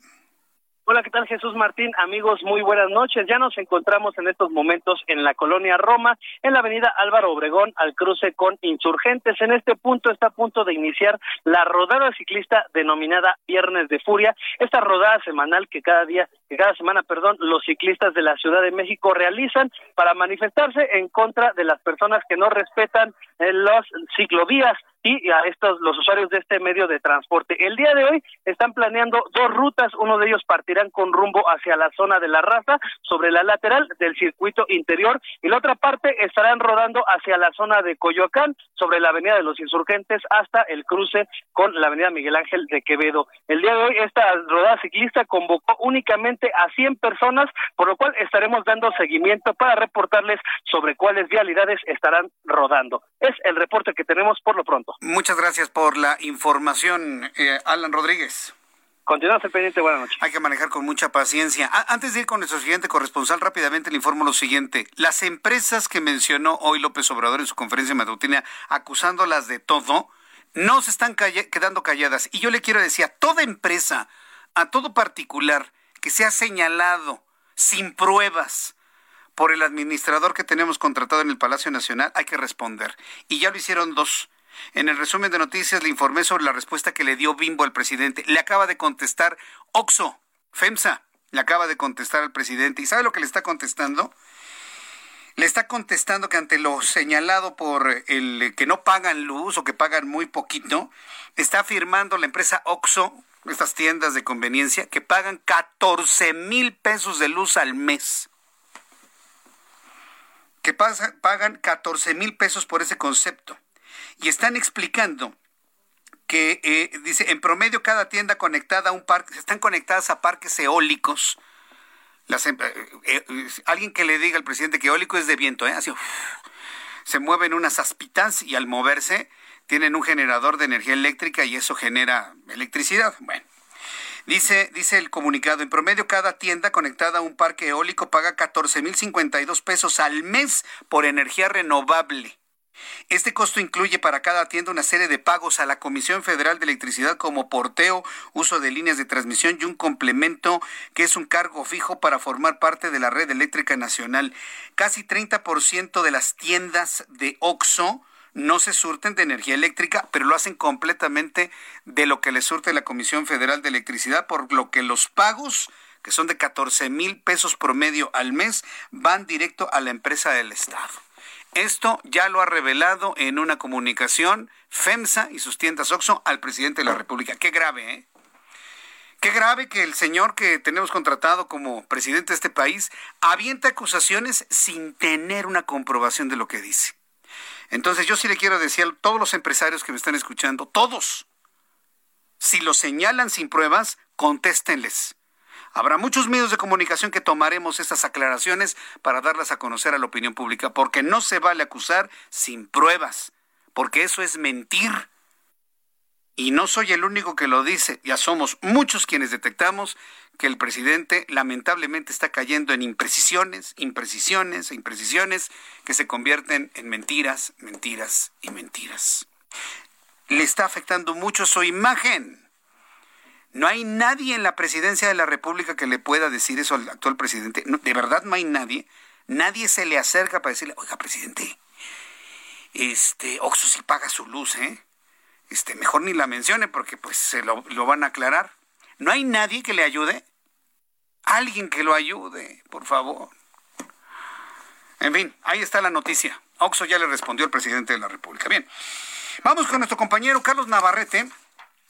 Hola, ¿qué tal Jesús Martín? Amigos, muy buenas noches. Ya nos encontramos en estos momentos en la colonia Roma, en la avenida Álvaro Obregón, al cruce con Insurgentes. En este punto está a punto de iniciar la rodada ciclista denominada Viernes de Furia, esta rodada semanal que cada día cada semana, perdón, los ciclistas de la Ciudad de México realizan para manifestarse en contra de las personas que no respetan eh, las ciclovías y a estos los usuarios de este medio de transporte. El día de hoy están planeando dos rutas, uno de ellos partirán con rumbo hacia la zona de la raza sobre la lateral del circuito interior y la otra parte estarán rodando hacia la zona de Coyoacán sobre la avenida de los insurgentes hasta el cruce con la avenida Miguel Ángel de Quevedo. El día de hoy esta rodada ciclista convocó únicamente a 100 personas, por lo cual estaremos dando seguimiento para reportarles sobre cuáles vialidades estarán rodando. Es el reporte que tenemos por lo pronto. Muchas gracias por la información, eh, Alan Rodríguez. Continuamos el pendiente, buenas noches. Hay que manejar con mucha paciencia. antes de ir con nuestro siguiente corresponsal, rápidamente le informo lo siguiente. Las empresas que mencionó hoy López Obrador en su conferencia matutina, acusándolas de todo, no se están quedando calladas. Y yo le quiero decir a toda empresa, a todo particular que sea señalado sin pruebas por el administrador que tenemos contratado en el Palacio Nacional, hay que responder. Y ya lo hicieron dos. En el resumen de noticias le informé sobre la respuesta que le dio Bimbo al presidente. Le acaba de contestar Oxo, FEMSA, le acaba de contestar al presidente. ¿Y sabe lo que le está contestando? Le está contestando que ante lo señalado por el que no pagan luz o que pagan muy poquito, está afirmando la empresa Oxo, estas tiendas de conveniencia, que pagan 14 mil pesos de luz al mes que pagan 14 mil pesos por ese concepto y están explicando que, eh, dice, en promedio cada tienda conectada a un parque, están conectadas a parques eólicos. Em, eh, eh, alguien que le diga al presidente que eólico es de viento, ¿eh? Así, se mueven unas aspitas y al moverse tienen un generador de energía eléctrica y eso genera electricidad. Bueno, dice, dice el comunicado, en promedio cada tienda conectada a un parque eólico paga 14.052 pesos al mes por energía renovable. Este costo incluye para cada tienda una serie de pagos a la Comisión Federal de Electricidad como porteo, uso de líneas de transmisión y un complemento que es un cargo fijo para formar parte de la red eléctrica nacional. Casi 30% de las tiendas de OXO no se surten de energía eléctrica, pero lo hacen completamente de lo que le surte la Comisión Federal de Electricidad, por lo que los pagos que son de 14 mil pesos promedio al mes, van directo a la empresa del Estado. Esto ya lo ha revelado en una comunicación FEMSA y sus tiendas OXO al presidente de la República. Qué grave, ¿eh? Qué grave que el señor que tenemos contratado como presidente de este país avienta acusaciones sin tener una comprobación de lo que dice. Entonces yo sí le quiero decir a todos los empresarios que me están escuchando, todos, si lo señalan sin pruebas, contéstenles. Habrá muchos medios de comunicación que tomaremos estas aclaraciones para darlas a conocer a la opinión pública, porque no se vale acusar sin pruebas, porque eso es mentir. Y no soy el único que lo dice, ya somos muchos quienes detectamos que el presidente lamentablemente está cayendo en imprecisiones, imprecisiones e imprecisiones que se convierten en mentiras, mentiras y mentiras. Le está afectando mucho su imagen. No hay nadie en la presidencia de la República que le pueda decir eso al actual presidente. de verdad no hay nadie. Nadie se le acerca para decirle, oiga, presidente, este, Oxo sí paga su luz, ¿eh? Este, mejor ni la mencione porque pues se lo, lo van a aclarar. No hay nadie que le ayude. Alguien que lo ayude, por favor. En fin, ahí está la noticia. Oxo ya le respondió al presidente de la República. Bien, vamos con nuestro compañero Carlos Navarrete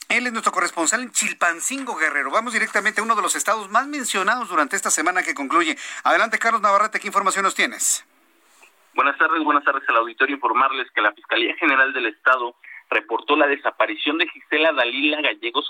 él es nuestro corresponsal en Chilpancingo Guerrero. Vamos directamente a uno de los estados más mencionados durante esta semana que concluye. Adelante, Carlos Navarrete, ¿qué información nos tienes? Buenas tardes, buenas tardes al auditorio. Informarles que la Fiscalía General del Estado reportó la desaparición de Gisela Dalila Gallegos,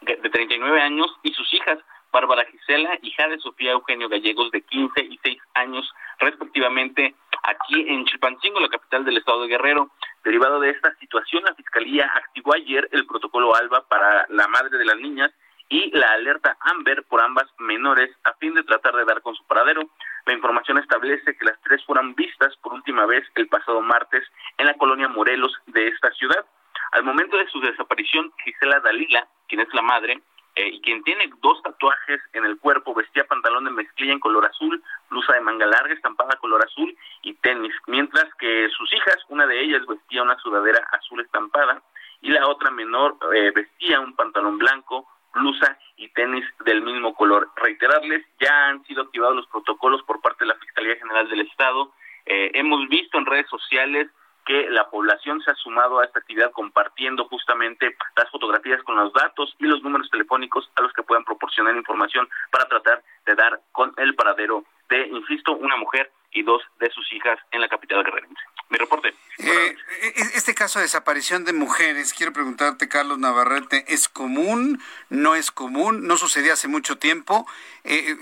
de 39 años, y sus hijas, Bárbara Gisela, hija de Sofía Eugenio Gallegos, de 15 y 6 años, respectivamente, aquí en Chilpancingo, la capital del estado de Guerrero. Derivado de esta situación, la Fiscalía activó ayer el protocolo ALBA para la madre de las niñas y la alerta AMBER por ambas menores a fin de tratar de dar con su paradero. La información establece que las tres fueron vistas por última vez el pasado martes en la colonia Morelos de esta ciudad. Al momento de su desaparición, Gisela Dalila, quien es la madre, eh, y quien tiene dos tatuajes en el cuerpo, vestía pantalón de mezclilla en color azul, blusa de manga larga estampada color azul y tenis, mientras que sus hijas, una de ellas vestía una sudadera azul estampada y la otra menor eh, vestía un pantalón blanco, blusa y tenis del mismo color. reiterarles, ya han sido activados los protocolos por parte de la Fiscalía General del Estado. Eh, hemos visto en redes sociales que la población se ha sumado a esta actividad compartiendo justamente las fotografías con los datos y los números telefónicos a los que puedan proporcionar información para tratar de dar con el paradero de, insisto, una mujer y dos de sus hijas en la capital guerrerense. Mi reporte. Eh, e-, este caso de desaparición de mujeres, quiero preguntarte, Carlos Navarrete, ¿es común? ¿No es común? ¿No sucedía hace mucho tiempo? Eh,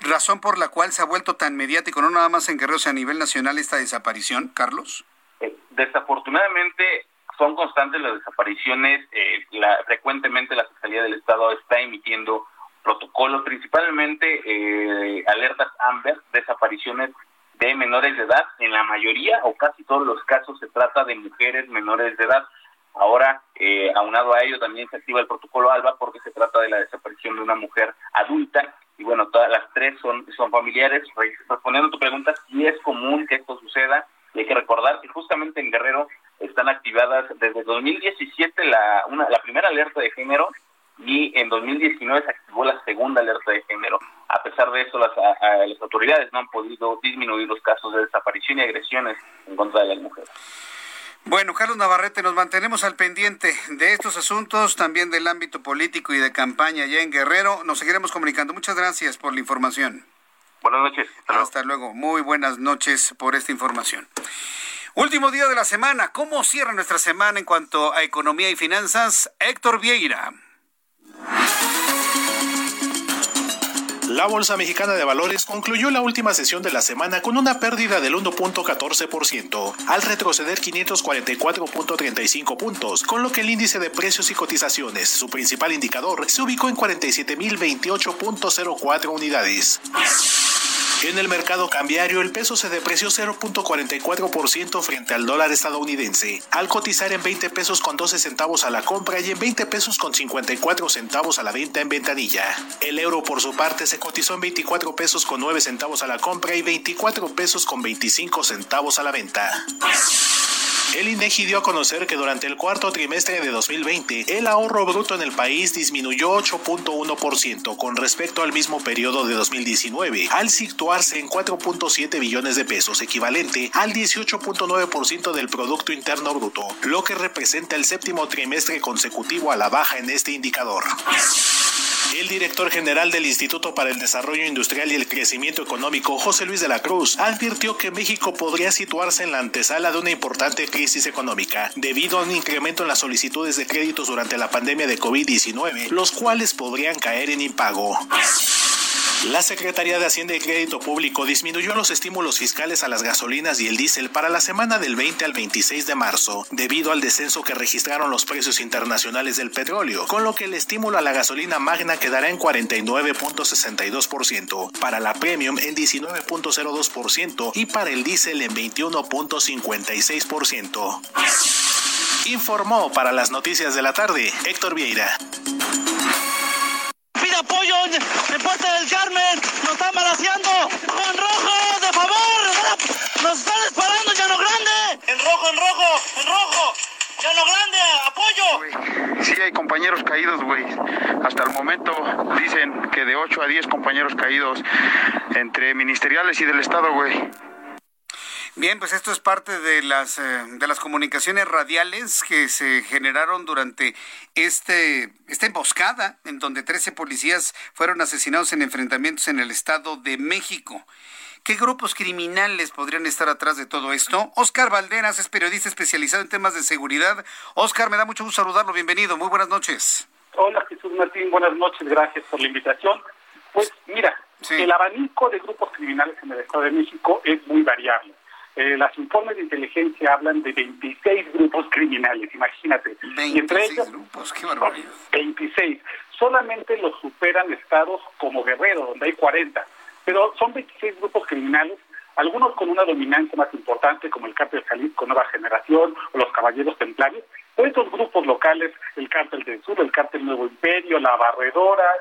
¿Razón por la cual se ha vuelto tan mediático, no nada más en Guerrero, sino a nivel nacional, esta desaparición, Carlos? desafortunadamente son constantes las desapariciones. Eh, la, frecuentemente la Fiscalía del Estado está emitiendo protocolos, principalmente eh, alertas AMBER, desapariciones de menores de edad. En la mayoría o casi todos los casos se trata de mujeres menores de edad. Ahora, eh, aunado a ello, también se activa el protocolo ALBA porque se trata de la desaparición de una mujer adulta. Y bueno, todas las tres son, son familiares. Respondiendo a tu pregunta, si es común que esto suceda, hay que recordar que justamente en Guerrero están activadas desde 2017 la, una, la primera alerta de género y en 2019 se activó la segunda alerta de género. A pesar de eso, las, las autoridades no han podido disminuir los casos de desaparición y agresiones en contra de las mujeres. Bueno, Carlos Navarrete, nos mantenemos al pendiente de estos asuntos, también del ámbito político y de campaña allá en Guerrero. Nos seguiremos comunicando. Muchas gracias por la información. Buenas noches. Hasta luego. Muy buenas noches por esta información. Último día de la semana. ¿Cómo cierra nuestra semana en cuanto a economía y finanzas? Héctor Vieira. La Bolsa Mexicana de Valores concluyó la última sesión de la semana con una pérdida del 1.14%, al retroceder 544.35 puntos, con lo que el índice de precios y cotizaciones, su principal indicador, se ubicó en 47.028.04 unidades. En el mercado cambiario, el peso se depreció 0.44% frente al dólar estadounidense, al cotizar en 20 pesos con 12 centavos a la compra y en 20 pesos con 54 centavos a la venta en ventanilla. El euro, por su parte, se cotizó en 24 pesos con 9 centavos a la compra y 24 pesos con 25 centavos a la venta. El INEGI dio a conocer que durante el cuarto trimestre de 2020, el ahorro bruto en el país disminuyó 8.1% con respecto al mismo periodo de 2019, al situarse en 4.7 billones de pesos, equivalente al 18.9% del Producto Interno Bruto, lo que representa el séptimo trimestre consecutivo a la baja en este indicador. El director general del Instituto para el Desarrollo Industrial y el Crecimiento Económico, José Luis de la Cruz, advirtió que México podría situarse en la antesala de una importante crisis económica debido a un incremento en las solicitudes de créditos durante la pandemia de COVID-19, los cuales podrían caer en impago. La Secretaría de Hacienda y Crédito Público disminuyó los estímulos fiscales a las gasolinas y el diésel para la semana del 20 al 26 de marzo, debido al descenso que registraron los precios internacionales del petróleo, con lo que el estímulo a la gasolina magna quedará en 49.62%, para la premium en 19.02% y para el diésel en 21.56%. Informó para las noticias de la tarde Héctor Vieira apoyo de parte del Carmen. Nos están balaseando. En rojo, de favor. Nos están disparando, Llano Grande. En rojo, en rojo, en rojo. Llano Grande, apoyo. Sí, hay compañeros caídos, güey. Hasta el momento dicen que de 8 a 10 compañeros caídos entre ministeriales y del Estado, güey. Bien, pues esto es parte de las, eh, de las comunicaciones radiales que se generaron durante este, esta emboscada en donde 13 policías fueron asesinados en enfrentamientos en el Estado de México. ¿Qué grupos criminales podrían estar atrás de todo esto? Oscar Valderas es periodista especializado en temas de seguridad. Oscar, me da mucho gusto saludarlo. Bienvenido. Muy buenas noches. Hola Jesús Martín, buenas noches. Gracias por la invitación. Pues mira, el abanico de grupos criminales en el Estado de México es muy variable. Eh, las informes de inteligencia hablan de 26 grupos criminales, imagínate. 26 y entre ellos, grupos, qué barbaridad. 26. Solamente los superan estados como Guerrero, donde hay 40. Pero son 26 grupos criminales, algunos con una dominancia más importante, como el Cártel Jalisco Nueva Generación o los Caballeros Templarios, o estos grupos locales, el Cártel del Sur, el Cártel Nuevo Imperio, la Barredora,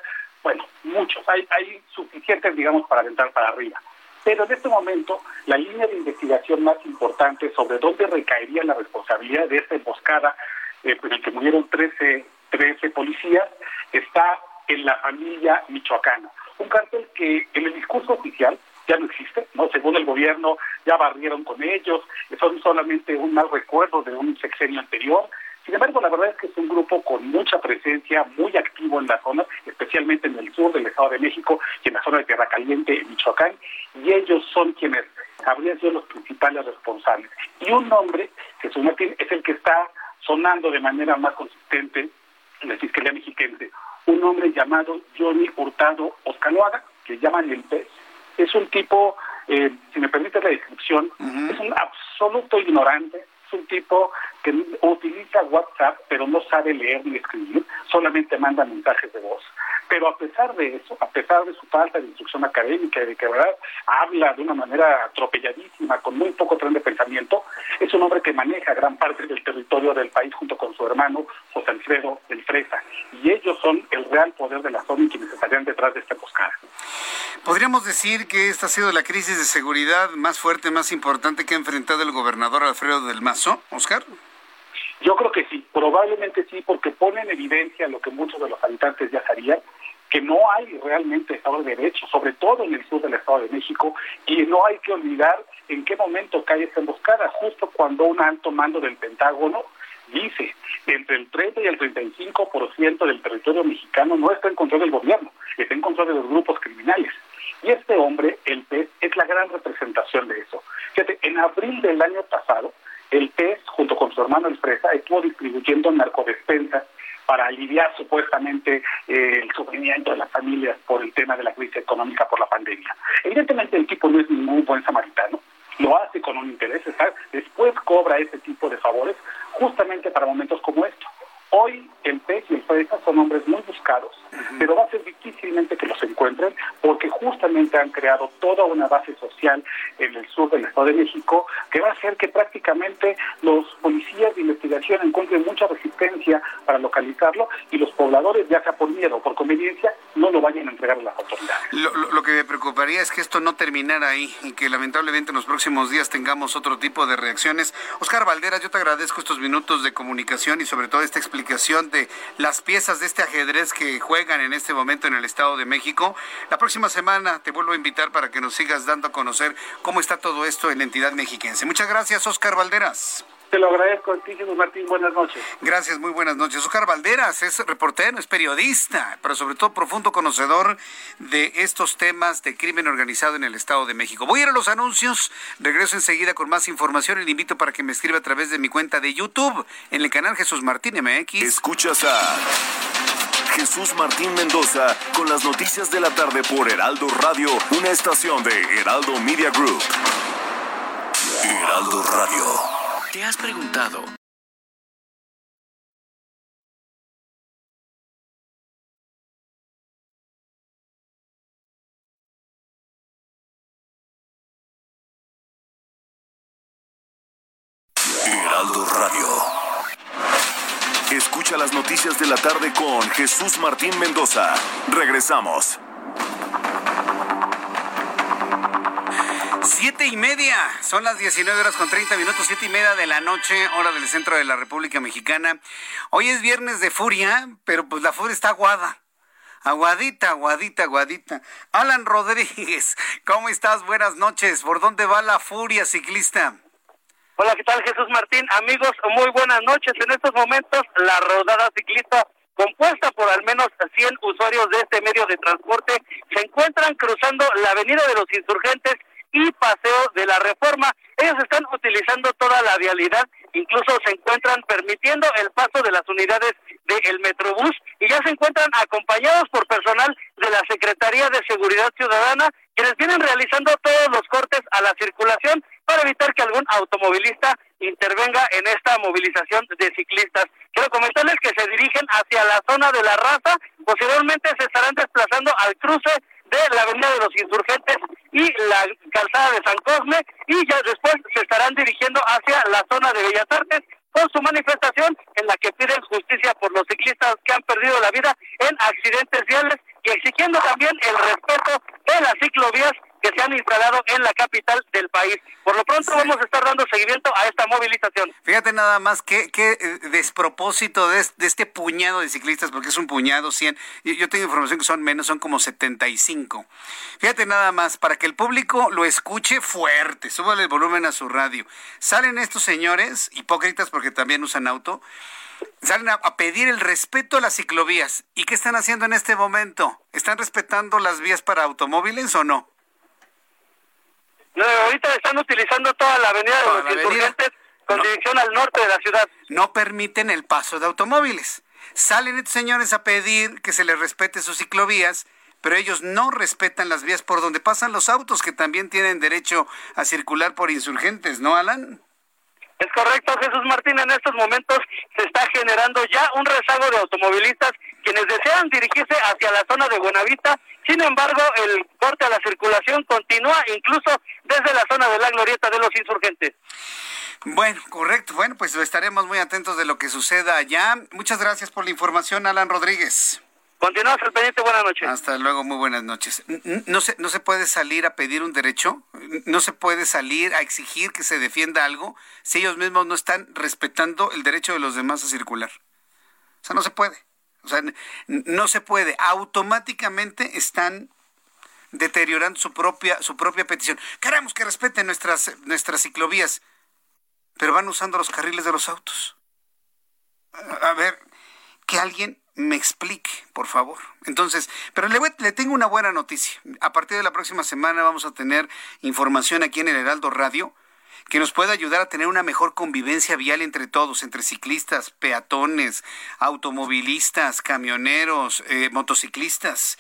bueno, muchos. Hay, hay suficientes, digamos, para aventar para arriba. Pero en este momento, la línea de investigación más importante sobre dónde recaería la responsabilidad de esta emboscada, eh, en la que murieron 13, 13 policías, está en la familia michoacana. Un que en el discurso oficial ya no existe, ¿no? Según el gobierno, ya barrieron con ellos, son solamente un mal recuerdo de un sexenio anterior. Sin embargo, la verdad es que es un grupo con mucha presencia, muy activo en la zona, especialmente en el sur del Estado de México y en la zona de Tierra Caliente, en Michoacán, y ellos son quienes habrían sido los principales responsables. Y un nombre, Jesús Martín, es el que está sonando de manera más consistente en la Fiscalía Mexiquense, un hombre llamado Johnny Hurtado Oscaloaga, que llaman el pez. Es un tipo, eh, si me permite la descripción, es un absoluto ignorante, es un tipo que utiliza WhatsApp, pero no sabe leer ni escribir, solamente manda mensajes de voz. Pero a pesar de eso, a pesar de su falta de instrucción académica y de que verdad habla de una manera atropelladísima, con muy poco tren de pensamiento, es un hombre que maneja gran parte del territorio del país junto con su hermano José Alfredo del Fresa. Y ellos son el real poder de la zona y quienes estarían detrás de esta emboscada. ¿Podríamos decir que esta ha sido la crisis de seguridad más fuerte, más importante que ha enfrentado el gobernador Alfredo del Mazo, Oscar? Yo creo que sí, probablemente sí, porque pone en evidencia lo que muchos de los habitantes ya sabían, que no hay realmente Estado de Derecho, sobre todo en el sur del Estado de México, y no hay que olvidar en qué momento cae esta emboscada, justo cuando un alto mando del Pentágono dice entre el 30 y el 35% del territorio mexicano no está en control del gobierno, está en control de los grupos criminales. Y este hombre, el PES, es la gran representación de eso. Fíjate, en abril del año pasado, el PES, junto con su hermano el Fresa, estuvo distribuyendo narcodespensas para aliviar supuestamente eh, el sufrimiento de las familias por el tema de la crisis económica por la pandemia. Evidentemente el tipo no es ningún buen samaritano, lo hace con un interés, después cobra ese tipo de favores justamente para momentos como estos. Hoy el PES y el FEDESA son hombres muy buscados, pero va a ser difícilmente que los encuentren porque justamente han creado toda una base social en el sur del Estado de México que va a hacer que prácticamente los policías de investigación encuentren mucha resistencia para localizarlo y los pobladores, ya sea por miedo o por conveniencia, no lo vayan a entregar a las autoridades. Lo, lo que me preocuparía es que esto no terminara ahí y que lamentablemente en los próximos días tengamos otro tipo de reacciones. Oscar Valderas, yo te agradezco estos minutos de comunicación y sobre todo esta explicación de las piezas de este ajedrez que juegan en este momento en el Estado de México. La próxima semana te vuelvo a invitar para que nos sigas dando a conocer cómo está todo esto en la entidad mexiquense. Muchas gracias, Oscar Valderas. Te lo agradezco a ti, Martín. Buenas noches. Gracias, muy buenas noches. Oscar Valderas es reportero, es periodista, pero sobre todo profundo conocedor de estos temas de crimen organizado en el Estado de México. Voy a ir a los anuncios, regreso enseguida con más información y le invito para que me escriba a través de mi cuenta de YouTube en el canal Jesús Martín MX. Escuchas a Jesús Martín Mendoza con las noticias de la tarde por Heraldo Radio, una estación de Heraldo Media Group. Heraldo Radio. ¿Te has preguntado Heraldo Radio. Escucha las noticias de la tarde con Jesús Martín Mendoza. Regresamos. Siete y media, son las 19 horas con 30 minutos, siete y media de la noche, hora del centro de la República Mexicana. Hoy es viernes de furia, pero pues la furia está aguada. Aguadita, aguadita, aguadita. Alan Rodríguez, ¿cómo estás? Buenas noches. ¿Por dónde va la furia ciclista? Hola, ¿qué tal Jesús Martín? Amigos, muy buenas noches. En estos momentos, la rodada ciclista compuesta por al menos 100 usuarios de este medio de transporte se encuentran cruzando la avenida de los insurgentes y Paseo de la Reforma. Ellos están utilizando toda la vialidad, incluso se encuentran permitiendo el paso de las unidades del Metrobús y ya se encuentran acompañados por personal de la Secretaría de Seguridad Ciudadana, quienes vienen realizando todos los cortes a la circulación para evitar que algún automovilista intervenga en esta movilización de ciclistas. Quiero comentarles que se dirigen hacia la zona de la raza, posteriormente se estarán desplazando al cruce de la Avenida de los Insurgentes y la calzada de San Cosme y ya después se estarán dirigiendo hacia la zona de Bellas Artes con su manifestación en la que piden justicia por los ciclistas que han perdido la vida en accidentes viales y exigiendo también el respeto de las ciclovías que se han instalado en la capital del país. Por lo pronto vamos a estar dando seguimiento a esta movilización. Fíjate nada más qué, qué eh, despropósito de, de, este puñado de ciclistas, porque es un puñado, 100. Yo tengo información que son menos, son como 75. Fíjate nada más, para que el público lo escuche fuerte, súbale el volumen a su radio. Salen estos señores, hipócritas porque también usan auto, salen a, pedir el respeto a las ciclovías. ¿Y qué están haciendo en este momento? ¿Están respetando las vías para automóviles o no? No, ahorita están utilizando toda la avenida de los insurgentes con dirección al norte de la ciudad. No permiten el paso de automóviles. Salen estos señores a pedir que se les respete sus ciclovías, pero ellos no respetan las vías por donde pasan los autos que también tienen derecho a circular por insurgentes, ¿no, Alan? Es correcto, Jesús Martín. En estos momentos se está generando ya un rezago de automovilistas quienes desean dirigirse hacia la zona de Buenavista. Sin embargo, el corte a la circulación continúa incluso desde la zona de la glorieta de los insurgentes. Bueno, correcto. Bueno, pues estaremos muy atentos de lo que suceda allá. Muchas gracias por la información, Alan Rodríguez. Continuamos al pendiente, buenas noches. Hasta luego, muy buenas noches. No se, no se puede salir a pedir un derecho, no se puede salir a exigir que se defienda algo si ellos mismos no están respetando el derecho de los demás a circular. O sea, no se puede. O sea, no se puede. Automáticamente están deteriorando su propia, su propia petición. Queremos que respeten nuestras, nuestras ciclovías, pero van usando los carriles de los autos. A ver, que alguien me explique, por favor. Entonces, pero le, le, tengo una buena noticia. A partir de la próxima semana vamos a tener información aquí en el Heraldo Radio que nos pueda ayudar a tener una mejor convivencia vial entre todos, entre ciclistas, peatones, automovilistas, camioneros, eh, motociclistas.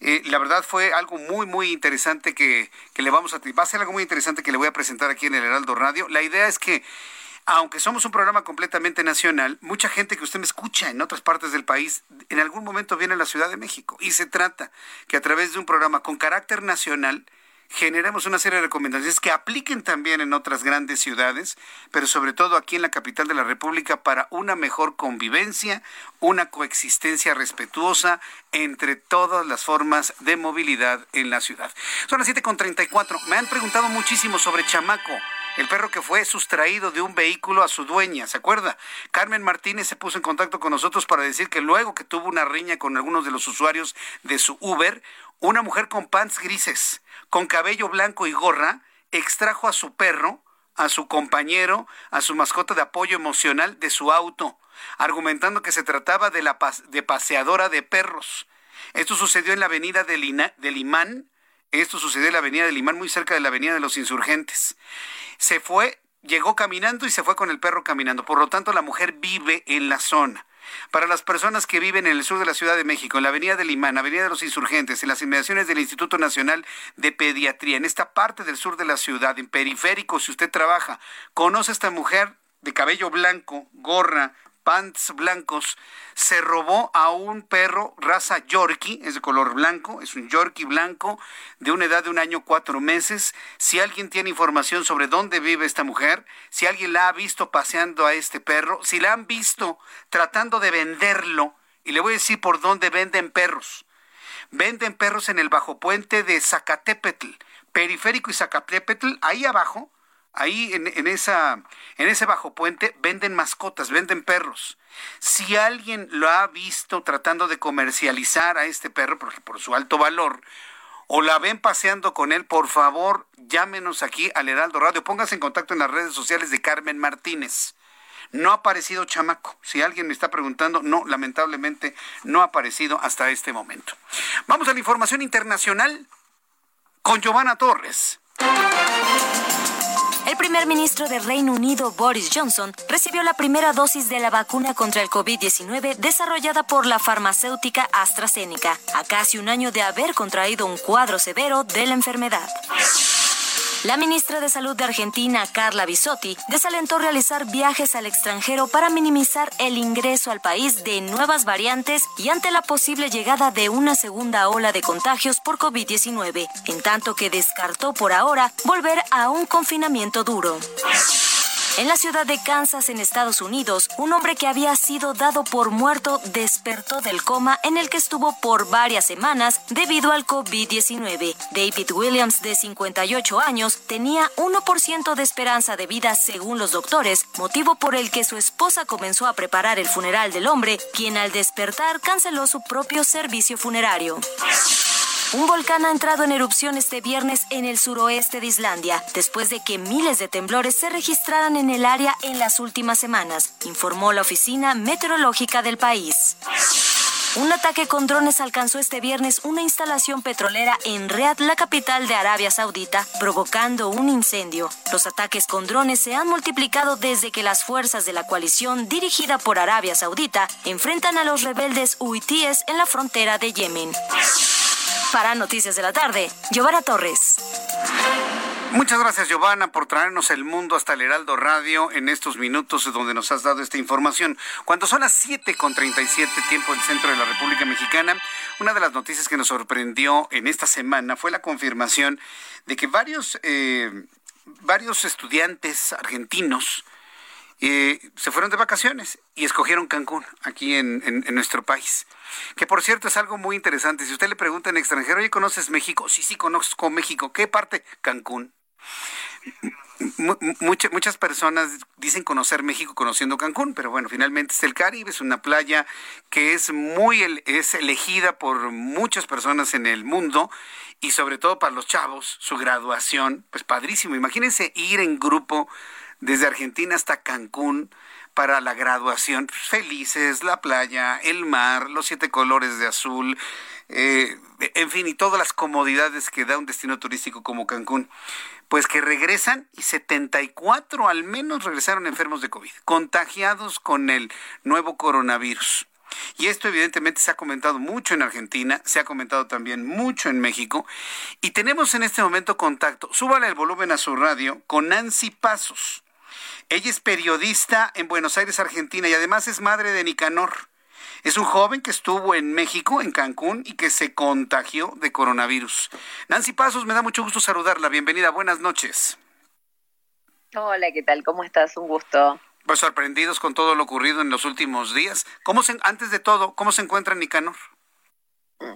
Eh, la verdad fue algo muy, muy interesante que, que le vamos a... Va a ser algo muy interesante que le voy a presentar aquí en el Heraldo Radio. La idea es que aunque somos un programa completamente nacional, mucha gente que usted me escucha en otras partes del país, en algún momento viene a la Ciudad de México. Y se trata que a través de un programa con carácter nacional, generemos una serie de recomendaciones que apliquen también en otras grandes ciudades, pero sobre todo aquí en la capital de la República para una mejor convivencia, una coexistencia respetuosa entre todas las formas de movilidad en la ciudad. Son las 7.34. Me han preguntado muchísimo sobre Chamaco el perro que fue sustraído de un vehículo a su dueña, ¿se acuerda? Carmen Martínez se puso en contacto con nosotros para decir que luego que tuvo una riña con algunos de los usuarios de su Uber, una mujer con pants grises, con cabello blanco y gorra, extrajo a su perro, a su compañero, a su mascota de apoyo emocional de su auto, argumentando que se trataba de la de paseadora de perros. Esto sucedió en la avenida del, del Imán, esto sucedió en la avenida del Imán, muy cerca de la avenida de los Insurgentes. Se fue, llegó caminando y se fue con el perro caminando. Por lo tanto, la mujer vive en la zona. Para las personas que viven en el sur de la Ciudad de México, en la Avenida del Imán, Avenida de los Insurgentes, en las inmediaciones del Instituto Nacional de Pediatría, en esta parte del sur de la ciudad, en periférico, si usted trabaja, conoce a esta mujer de cabello blanco, gorra, pants blancos, se robó a un perro raza Yorkie, es de color blanco, es un Yorkie blanco de una edad de un año cuatro meses. Si alguien tiene información sobre dónde vive esta mujer, si alguien la ha visto paseando a este perro, si la han visto tratando de venderlo, y le voy a decir por dónde venden perros. Venden perros en el bajo puente de Zacatepetl, periférico y Zacatepetl, ahí abajo ahí en, esa, en ese bajo puente venden mascotas, venden perros. Si alguien lo ha visto tratando de comercializar a este perro por su alto valor, o la ven paseando con él, por favor, llámenos aquí al Heraldo Radio. Pónganse en contacto en las redes sociales de Carmen Martínez. No ha aparecido chamaco. Si alguien me está preguntando, no, lamentablemente no ha aparecido hasta este momento. Vamos a la información internacional con Giovanna Torres. El primer ministro de Reino Unido, Boris Johnson, recibió la primera dosis de la vacuna contra el COVID-19 desarrollada por la farmacéutica AstraZeneca, a casi un año de haber contraído un cuadro severo de la enfermedad. La ministra de Salud de Argentina, Carla Bisotti, desalentó realizar viajes al extranjero para minimizar el ingreso al país de nuevas variantes y ante la posible llegada de una segunda ola de contagios por COVID-19, en tanto que descartó por ahora volver a un confinamiento duro. En la ciudad de Kansas, en Estados Unidos, un hombre que había sido dado por muerto despertó del coma en el que estuvo por varias semanas debido al COVID-19. David Williams, de 58 años, tenía 1% de esperanza de vida según los doctores, motivo por el que su esposa comenzó a preparar el funeral del hombre, quien al despertar canceló su propio servicio funerario. Un volcán ha entrado en erupción este viernes en el suroeste de Islandia, después de que miles de temblores se registraran en el área en las últimas semanas, informó la Oficina Meteorológica del país. Un ataque con drones alcanzó este viernes una instalación petrolera en Riyadh, la capital de Arabia Saudita, provocando un incendio. Los ataques con drones se han multiplicado desde que las fuerzas de la coalición dirigida por Arabia Saudita enfrentan a los rebeldes huitíes en la frontera de Yemen. Para Noticias de la Tarde, Giovanna Torres. Muchas gracias, Giovanna, por traernos el mundo hasta el Heraldo Radio en estos minutos donde nos has dado esta información. Cuando son las 7 con 37 tiempo del centro de la República Mexicana, una de las noticias que nos sorprendió en esta semana fue la confirmación de que varios, eh, varios estudiantes argentinos eh, se fueron de vacaciones y escogieron Cancún aquí en, en, nuestro país. Que por cierto es algo muy interesante. Si usted le pregunta en extranjero, oye, ¿conoces México? Sí, sí, conozco México. ¿Qué parte? Cancún. Muchas, muchas personas dicen conocer México conociendo Cancún, pero bueno, finalmente es el Caribe, es una playa que es muy es elegida por muchas personas en el mundo y sobre todo para los chavos, su graduación, pues padrísimo. Imagínense ir en grupo desde Argentina hasta Cancún para la graduación. Felices, la playa, el mar, los siete colores de azul, eh, en fin, y todas las comodidades que da un destino turístico como Cancún. Pues que regresan y 74 al menos regresaron enfermos de COVID, contagiados con el nuevo coronavirus. Y esto evidentemente se ha comentado mucho en Argentina, se ha comentado también mucho en México. Y tenemos en este momento contacto, súbale el volumen a su radio, con Nancy Pasos. Ella es periodista en Buenos Aires, Argentina, y además es madre de Nicanor. Es un joven que estuvo en México, en Cancún, y que se contagió de coronavirus. Nancy Pasos, me da mucho gusto saludarla. Bienvenida, buenas noches. Hola, ¿qué tal? ¿Cómo estás? Un gusto. Pues sorprendidos con todo lo ocurrido en los últimos días. ¿Cómo se, antes de todo, ¿cómo se encuentra Nicanor?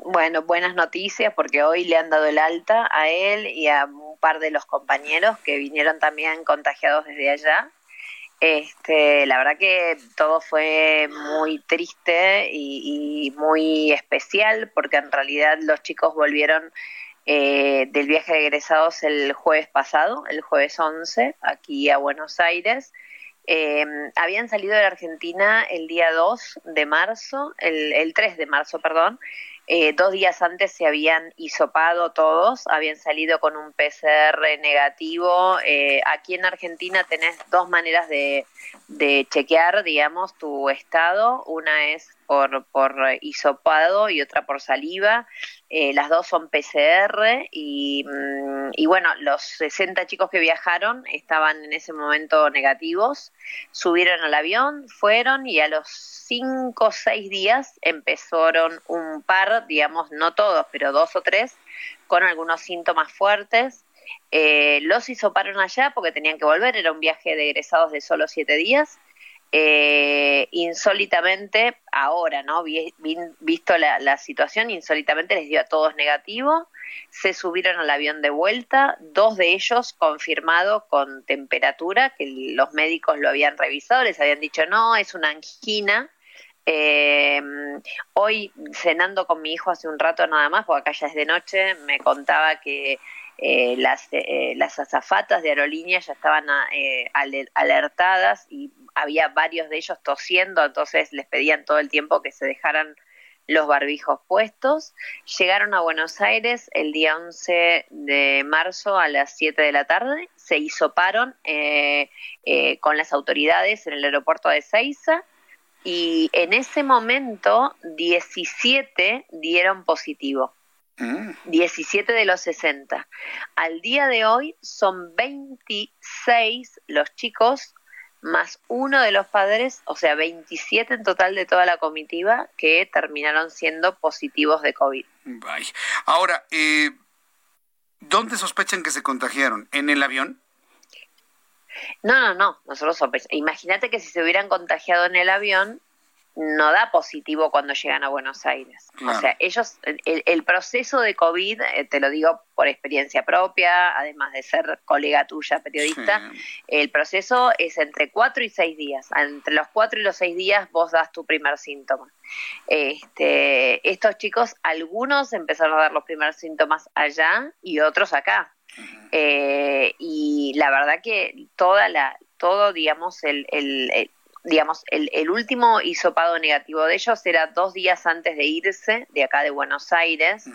Bueno, buenas noticias porque hoy le han dado el alta a él y a un par de los compañeros que vinieron también contagiados desde allá. Este, la verdad que todo fue muy triste y, muy especial porque en realidad los chicos volvieron eh, del viaje de egresados el jueves pasado, el jueves 11, aquí a Buenos Aires. Eh, habían salido de la Argentina el día 2 de marzo, el, el 3 de marzo, perdón, eh, dos días antes se habían hisopado todos, habían salido con un PCR negativo. Eh, aquí en Argentina tenés dos maneras de, de chequear, digamos, tu estado. Una es por, por hisopado y otra por saliva. Eh, las dos son PCR y, mm, y, bueno, los 60 chicos que viajaron estaban en ese momento negativos. Subieron al avión, fueron y a los 5 o 6 días empezaron un par, digamos, no todos, pero dos o tres, con algunos síntomas fuertes. Eh, los hisoparon allá porque tenían que volver, era un viaje de egresados de solo 7 días eh, insólitamente, ahora, ¿no? visto la, situación, insólitamente les dio a todos negativo, se subieron al avión de vuelta, dos de ellos confirmado con temperatura, que los médicos lo habían revisado, les habían dicho no, es una angina. Eh, hoy cenando con mi hijo hace un rato nada más, porque acá ya es de noche, me contaba que eh, las, eh, las azafatas de aerolíneas ya estaban eh, alertadas y había varios de ellos tosiendo, entonces les pedían todo el tiempo que se dejaran los barbijos puestos. Llegaron a Buenos Aires el día 11 de marzo a las 7 de la tarde, se hisoparon eh, eh, con las autoridades en el aeropuerto de Ceiza y en ese momento 17 dieron positivo. 17 mm. de los 60. Al día de hoy son 26 los chicos más uno de los padres, o sea, 27 en total de toda la comitiva que terminaron siendo positivos de COVID. Ahora, eh, ¿dónde sospechan que se contagiaron? ¿En el avión? No, no, no. Nosotros Imagínate que si se hubieran contagiado en el avión, no da positivo cuando llegan a Buenos Aires. O sea, ellos, el, proceso de COVID, eh, te lo digo por experiencia propia, además de ser colega tuya, periodista, el proceso es entre cuatro y seis días. Entre los cuatro y los seis días vos das tu primer síntoma. Este, estos chicos, algunos empezaron a dar los primeros síntomas allá y otros acá. Eh, y la verdad que toda la, todo, digamos, el, el, digamos, el, el, último hisopado negativo de ellos era dos días antes de irse de acá de Buenos Aires.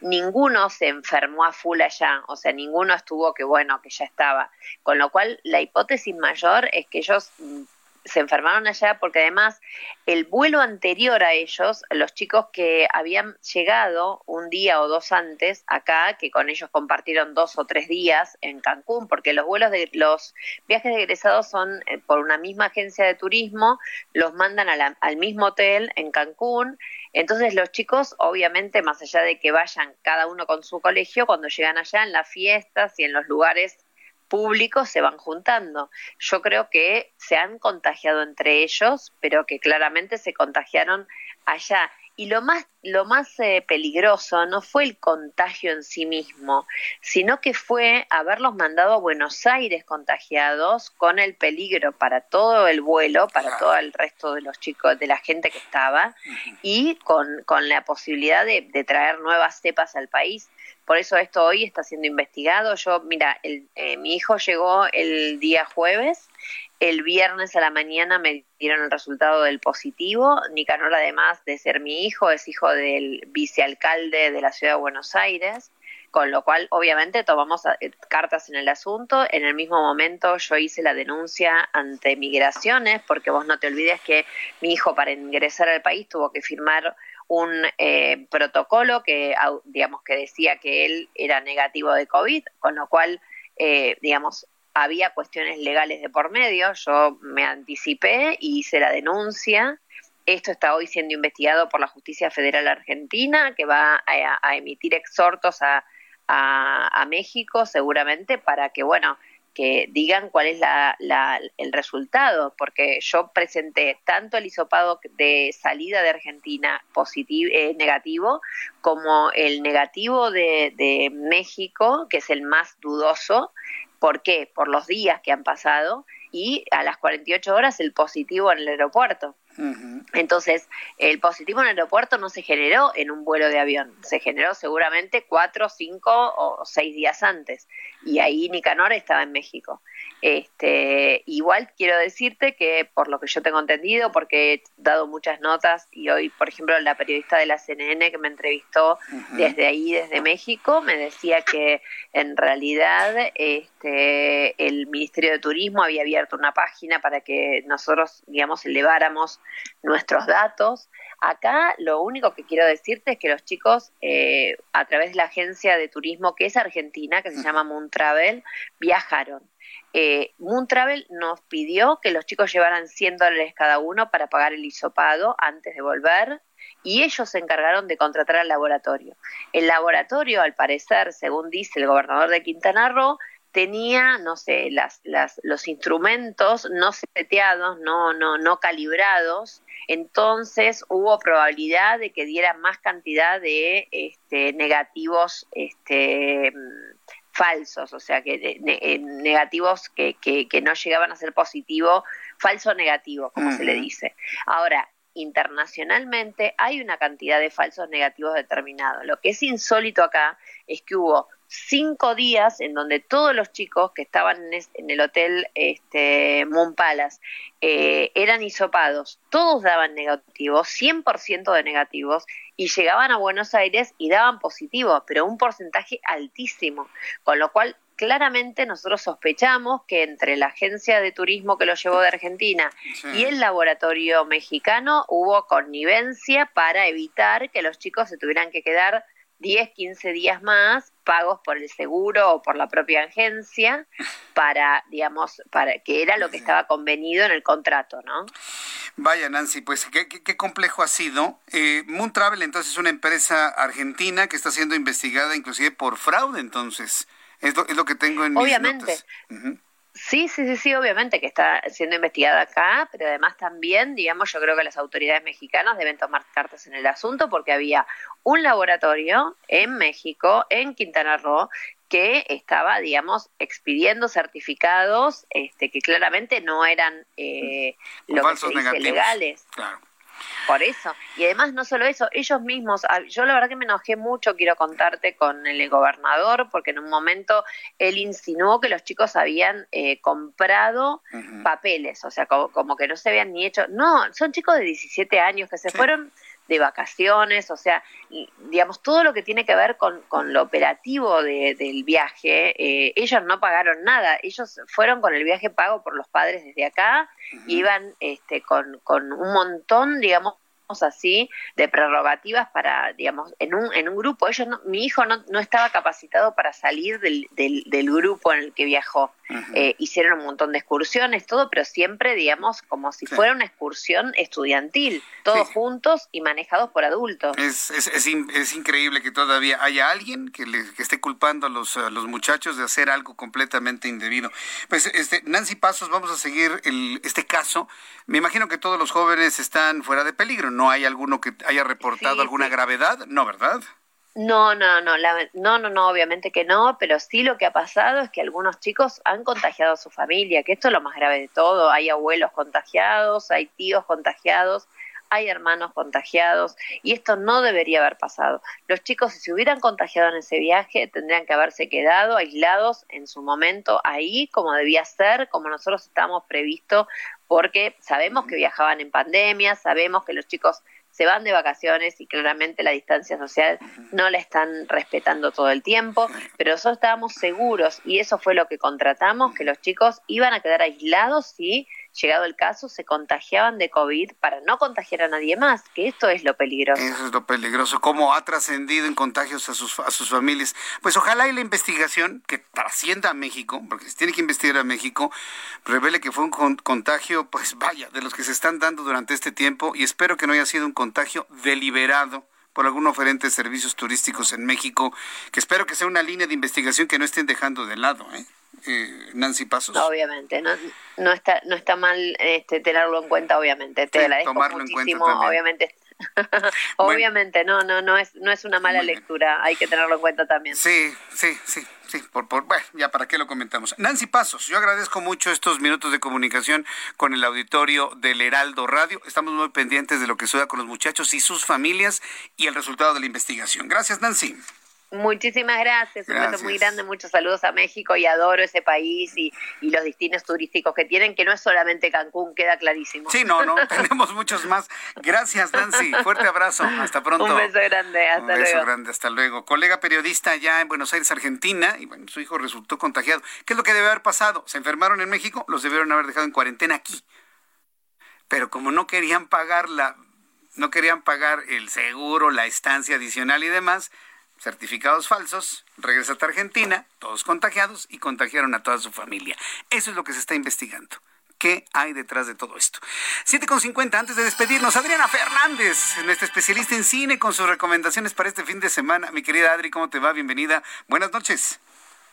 Ninguno se enfermó a full allá, o sea, ninguno estuvo que bueno, que ya estaba. Con lo cual, la hipótesis mayor es que ellos se enfermaron allá porque además el vuelo anterior a ellos, los chicos que habían llegado un día o dos antes acá, que con ellos compartieron dos o tres días en Cancún, porque los vuelos de los viajes de egresados son eh, por una misma agencia de turismo, los mandan al mismo hotel en Cancún. Entonces los chicos, obviamente, más allá de que vayan cada uno con su colegio, cuando llegan allá en las fiestas y en los lugares públicos se van juntando. Yo creo que se han contagiado entre ellos, pero que claramente se contagiaron allá. Y lo más, lo más eh, peligroso no fue el contagio en sí mismo, sino que fue haberlos mandado a Buenos Aires contagiados con el peligro para todo el vuelo, para todo el resto de los chicos, de la gente que estaba, y con, con la posibilidad de, de traer nuevas cepas al país. Por eso esto hoy está siendo investigado. Yo, mira, el, eh, mi hijo llegó el día jueves, el viernes a la mañana me dieron el resultado del positivo. Nicanor, además de ser mi hijo, es hijo del vicealcalde de la ciudad de Buenos Aires, con lo cual obviamente tomamos eh, cartas en el asunto. En el mismo momento yo hice la denuncia ante migraciones, porque vos no te olvides que mi hijo para ingresar al país tuvo que firmar un eh, protocolo que, digamos, que decía que él era negativo de COVID, con lo cual, eh, digamos, había cuestiones legales de por medio. Yo me anticipé y hice la denuncia. Esto está hoy siendo investigado por la Justicia Federal Argentina, que va a, emitir exhortos a, a México seguramente para que, bueno, que digan cuál es la, el resultado, porque yo presenté tanto el hisopado de salida de Argentina positivo, eh, negativo, como el negativo de, de México, que es el más dudoso. ¿Por qué? Por los días que han pasado y a las 48 horas el positivo en el aeropuerto. Entonces, el positivo en el aeropuerto no se generó en un vuelo de avión, se generó seguramente cuatro, cinco o seis días antes. Y ahí Nicanor estaba en México. Este, igual quiero decirte que, por lo que yo tengo entendido, porque he dado muchas notas y hoy, por ejemplo, la periodista de la CNN que me entrevistó desde ahí, desde México, me decía que en realidad este, el Ministerio de Turismo había abierto una página para que nosotros, digamos, eleváramos nuestros datos. Acá lo único que quiero decirte es que los chicos, eh, a través de la agencia de turismo que es argentina, que se llama Moon Travel, viajaron. Eh, Moon Travel nos pidió que los chicos llevaran 100 dólares cada uno para pagar el hisopado antes de volver y ellos se encargaron de contratar al laboratorio. El laboratorio, al parecer, según dice el gobernador de Quintana Roo, tenía, no sé, las, las, los instrumentos no seteados, no, no, no calibrados, entonces hubo probabilidad de que diera más cantidad de este, negativos este, falsos, o sea, que eh, negativos que, que, que, no llegaban a ser positivo, falso negativo, como se le dice. Ahora, internacionalmente hay una cantidad de falsos negativos determinados. Lo que es insólito acá es que hubo cinco días en donde todos los chicos que estaban en, el hotel este, Moon Palace eh, eran hisopados, todos daban negativos, 100% de negativos, y llegaban a Buenos Aires y daban positivo, pero un porcentaje altísimo, con lo cual claramente nosotros sospechamos que entre la agencia de turismo que lo llevó de Argentina y el laboratorio mexicano hubo connivencia para evitar que los chicos se tuvieran que quedar 10, 15 días más pagos por el seguro o por la propia agencia para, digamos, para que era lo que estaba convenido en el contrato, ¿no? Vaya, Nancy, pues qué, qué, complejo ha sido. Eh, Moon Travel, entonces, es una empresa argentina que está siendo investigada inclusive por fraude, entonces. Es lo, es lo que tengo en Obviamente. mis notas. Sí, sí, sí, sí, obviamente que está siendo investigada acá, pero además también, digamos, yo creo que las autoridades mexicanas deben tomar cartas en el asunto porque había un laboratorio en México, en Quintana Roo, que estaba, digamos, expidiendo certificados este, que claramente no eran eh, lo que se dice legales. Claro. Por eso. Y además no solo eso, ellos mismos, ah, yo la verdad que me enojé mucho, quiero contarte con el gobernador, porque en un momento él insinuó que los chicos habían eh, comprado papeles, o sea, como, que no se habían ni hecho. No, son chicos de 17 años que se fueron de vacaciones, o sea, digamos, todo lo que tiene que ver con, con lo operativo del viaje, eh, ellos no pagaron nada, ellos fueron con el viaje pago por los padres desde acá, iban este, con, con un montón, digamos, así de prerrogativas para, digamos, en un, en un grupo. Ellos mi hijo no, no estaba capacitado para salir del, del, grupo en el que viajó. Eh, hicieron un montón de excursiones, todo, pero siempre, digamos, como si fuera una excursión estudiantil, todos juntos y manejados por adultos. Es, es, es, increíble que todavía haya alguien que, le, que esté culpando a los, a los muchachos de hacer algo completamente indebido. Pues, este, Nancy Pasos, vamos a seguir el, este caso. Me imagino que todos los jóvenes están fuera de peligro, ¿no? ¿No hay alguno que haya reportado alguna gravedad? No, ¿verdad? No, no, no, no, no, no, obviamente que no, pero sí lo que ha pasado es que algunos chicos han contagiado a su familia, que esto es lo más grave de todo. Hay abuelos contagiados, hay tíos contagiados, hay hermanos contagiados y esto no debería haber pasado. Los chicos, si se hubieran contagiado en ese viaje, tendrían que haberse quedado aislados en su momento ahí, como debía ser, como nosotros estábamos previsto porque sabemos que viajaban en pandemia, sabemos que los chicos se van de vacaciones y claramente la distancia social no la están respetando todo el tiempo, pero nosotros estábamos seguros y eso fue lo que contratamos, que los chicos iban a quedar aislados si llegado el caso, se contagiaban de COVID para no contagiar a nadie más, que esto es lo peligroso. Eso es lo peligroso, cómo ha trascendido en contagios a sus, familias. Pues ojalá y la investigación que trascienda a México, porque se tiene que investigar a México, revele que fue un contagio, pues vaya, de los que se están dando durante este tiempo y espero que no haya sido un contagio deliberado por algún oferente de servicios turísticos en México, que espero que sea una línea de investigación que no estén dejando de lado, ¿eh? eh Nancy Pasos. Obviamente, no, no está no está mal este, tenerlo en cuenta, obviamente. Te agradezco muchísimo, obviamente. obviamente, no, no, no es, no es una mala lectura, hay que tenerlo en cuenta también. Sí, sí, sí, por, bueno, ya para qué lo comentamos. Nancy Pasos, yo agradezco mucho estos minutos de comunicación con el auditorio del Heraldo Radio. Estamos muy pendientes de lo que suceda con los muchachos y sus familias y el resultado de la investigación. Gracias, Nancy. Muchísimas gracias, un beso muy grande, muchos saludos a México y adoro ese país y, los destinos turísticos que tienen, que no es solamente Cancún, queda clarísimo. Sí, no, no, tenemos muchos más. Gracias, Nancy, fuerte abrazo, hasta pronto. Un beso grande, hasta luego. Un beso grande, hasta luego. Colega periodista ya en Buenos Aires, Argentina, y bueno, su hijo resultó contagiado. ¿Qué es lo que debe haber pasado? ¿Se enfermaron en México? Los debieron haber dejado en cuarentena aquí. Pero como no querían pagar la, no querían pagar el seguro, la estancia adicional y demás, certificados falsos, regresa a Argentina, todos contagiados y contagiaron a toda su familia. Eso es lo que se está investigando. ¿Qué hay detrás de todo esto? 7.50, antes de despedirnos, Adriana Fernández, nuestra especialista en cine, con sus recomendaciones para este fin de semana. Mi querida Adri, ¿cómo te va? Bienvenida. Buenas noches.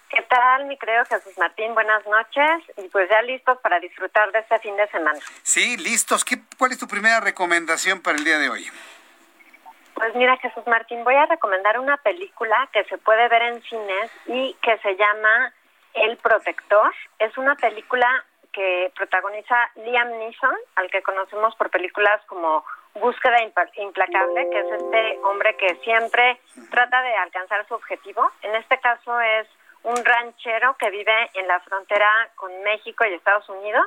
¿Qué tal, mi querido Jesús Martín? Buenas noches. Y pues ya listos para disfrutar de este fin de semana. Sí, listos. ¿Qué, ¿Cuál es tu primera recomendación para el día de hoy? Pues mira, Jesús Martín, voy a recomendar una película que se puede ver en cines y que se llama El Protector. Es una película que protagoniza Liam Neeson, al que conocemos por películas como Búsqueda Implacable, que es este hombre que siempre trata de alcanzar su objetivo. En este caso es un ranchero que vive en la frontera con México y Estados Unidos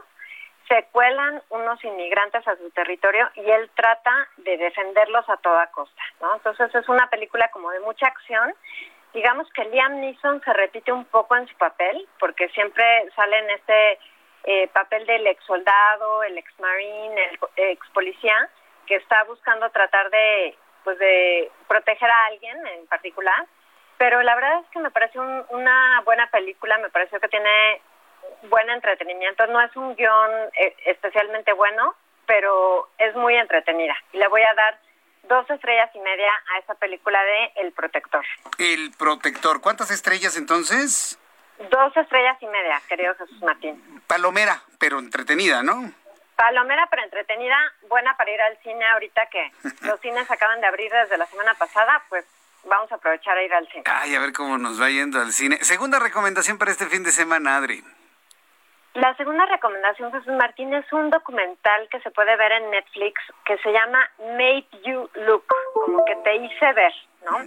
se cuelan unos inmigrantes a su territorio y él trata de defenderlos a toda costa, ¿no? Entonces es una película como de mucha acción. Digamos que Liam Neeson se repite un poco en su papel, porque siempre sale en este eh, papel del ex soldado, el ex marine, el ex policía, que está buscando tratar de, pues de proteger a alguien en particular. Pero la verdad es que me parece una buena película, me pareció que tiene buen entretenimiento. No es un guion eh, especialmente bueno, pero es muy entretenida. Y le voy a dar dos estrellas y media a esa película de El Protector. El Protector. ¿Cuántas estrellas entonces? Dos estrellas y media, querido Jesús Martín. Palomera, pero entretenida, ¿no? Palomera, pero entretenida, buena para ir al cine ahorita que los cines acaban de abrir desde la semana pasada, pues vamos a aprovechar a ir al cine. Ay, a ver cómo nos va yendo al cine. Segunda recomendación para este fin de semana, Adri. La segunda recomendación, Jesús Martín, es un documental que se puede ver en Netflix que se llama Made You Look, como que te hice ver, ¿no?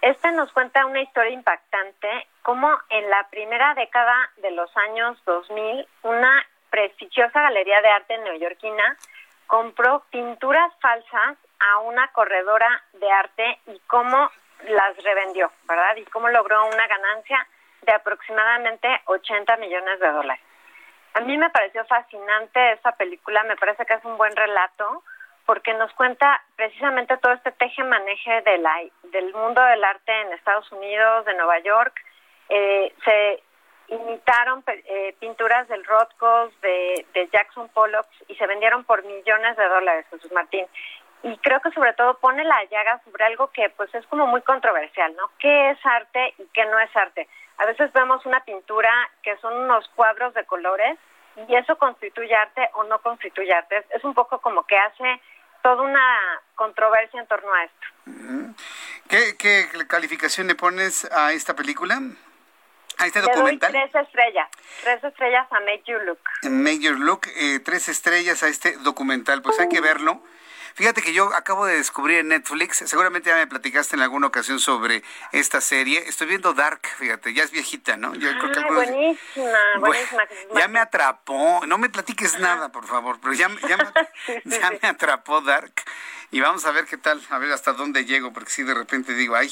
Este nos cuenta una historia impactante, como en la primera década de los años 2000, una prestigiosa galería de arte neoyorquina compró pinturas falsas a una corredora de arte y cómo las revendió, ¿verdad? Y cómo logró una ganancia de aproximadamente 80 millones de dólares. A mí me pareció fascinante esa película, me parece que es un buen relato porque nos cuenta precisamente todo este teje-maneje de la, del mundo del arte en Estados Unidos, de Nueva York. Eh, se imitaron eh, pinturas del Rothko, de, de Jackson Pollock y se vendieron por millones de dólares, Jesús Martín. Y creo que sobre todo pone la llaga sobre algo que pues es como muy controversial, ¿no? ¿Qué es arte y qué no es arte? A veces vemos una pintura que son unos cuadros de colores y eso constituye arte o no constituye arte. Es un poco como que hace toda una controversia en torno a esto. ¿Qué, qué calificación le pones a esta película? A este Le documental. doy tres estrellas, tres estrellas a Make You Look. Make Your Look, eh, tres estrellas a este documental. Pues hay que verlo. Fíjate que yo acabo de descubrir en Netflix, seguramente ya me platicaste en alguna ocasión sobre esta serie. Estoy viendo Dark, fíjate, ya es viejita, ¿no? Yo creo que Ay, algunos- buenísima, buenísima. ya me atrapó. No me platiques nada, por favor, pero ya, ya, me, ya me atrapó Dark. Y vamos a ver qué tal, a ver hasta dónde llego, porque si de repente digo, ay,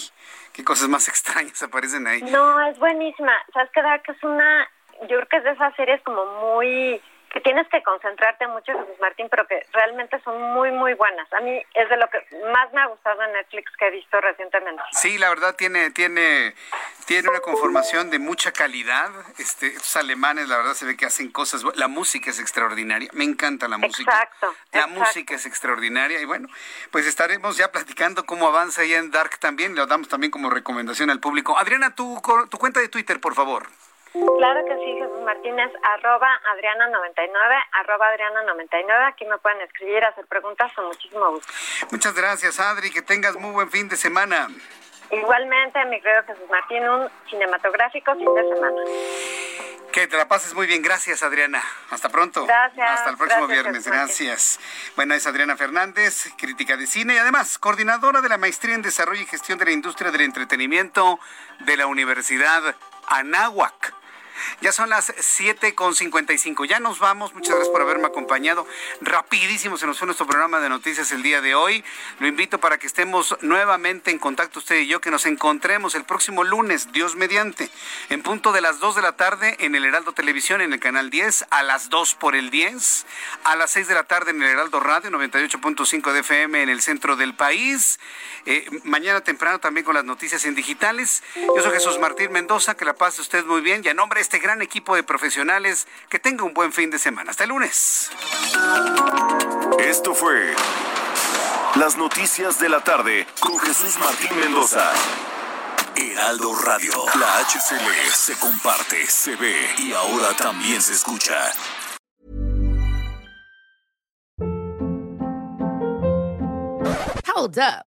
qué cosas más extrañas aparecen ahí. No, es buenísima. Sabes que Dark es una, yo creo que es de esas series como muy que tienes que concentrarte mucho, Jesús Martín, pero que realmente son muy, muy buenas. A mí es de lo que más me ha gustado en Netflix que he visto recientemente. Sí, la verdad tiene, tiene, tiene una conformación de mucha calidad. Este, estos alemanes, la verdad, se ve que hacen cosas. La música es extraordinaria. Me encanta la música. Exacto. La exacto. música es extraordinaria. Y bueno, pues estaremos ya platicando cómo avanza ya en Dark también. Lo damos también como recomendación al público. Adriana, tu, tu cuenta de Twitter, por favor. Claro que sí, Jesús Martínez, arroba Adriana99, arroba Adriana99. Aquí me pueden escribir, hacer preguntas con muchísimo gusto. Muchas gracias, Adri. Que tengas muy buen fin de semana. Igualmente, mi querido Jesús Martín, un cinematográfico fin de semana. Que te la pases muy bien. Gracias, Adriana. Hasta pronto. Gracias, Hasta el próximo gracias, viernes. Gracias. Bueno, es Adriana Fernández, crítica de cine y además coordinadora de la Maestría en Desarrollo y Gestión de la Industria del Entretenimiento de la Universidad Anáhuac. Ya son las 7.55. Ya nos vamos. Muchas gracias por haberme acompañado. Rapidísimo se nos fue nuestro programa de noticias el día de hoy. Lo invito para que estemos nuevamente en contacto usted y yo, que nos encontremos el próximo lunes, Dios mediante, en punto de las 2 de la tarde en el Heraldo Televisión, en el canal 10, a las 2 por el 10, a las 6 de la tarde en el Heraldo Radio, 98.5 de FM en el centro del país. Eh, mañana temprano también con las noticias en digitales. Yo soy Jesús Martín Mendoza, que la pase usted muy bien y a este gran equipo de profesionales, que tenga un buen fin de semana. Hasta el lunes. Esto fue Las Noticias de la Tarde con Jesús Martín Mendoza. Heraldo Radio. La HCL se comparte, se ve y ahora también se escucha. Hold up.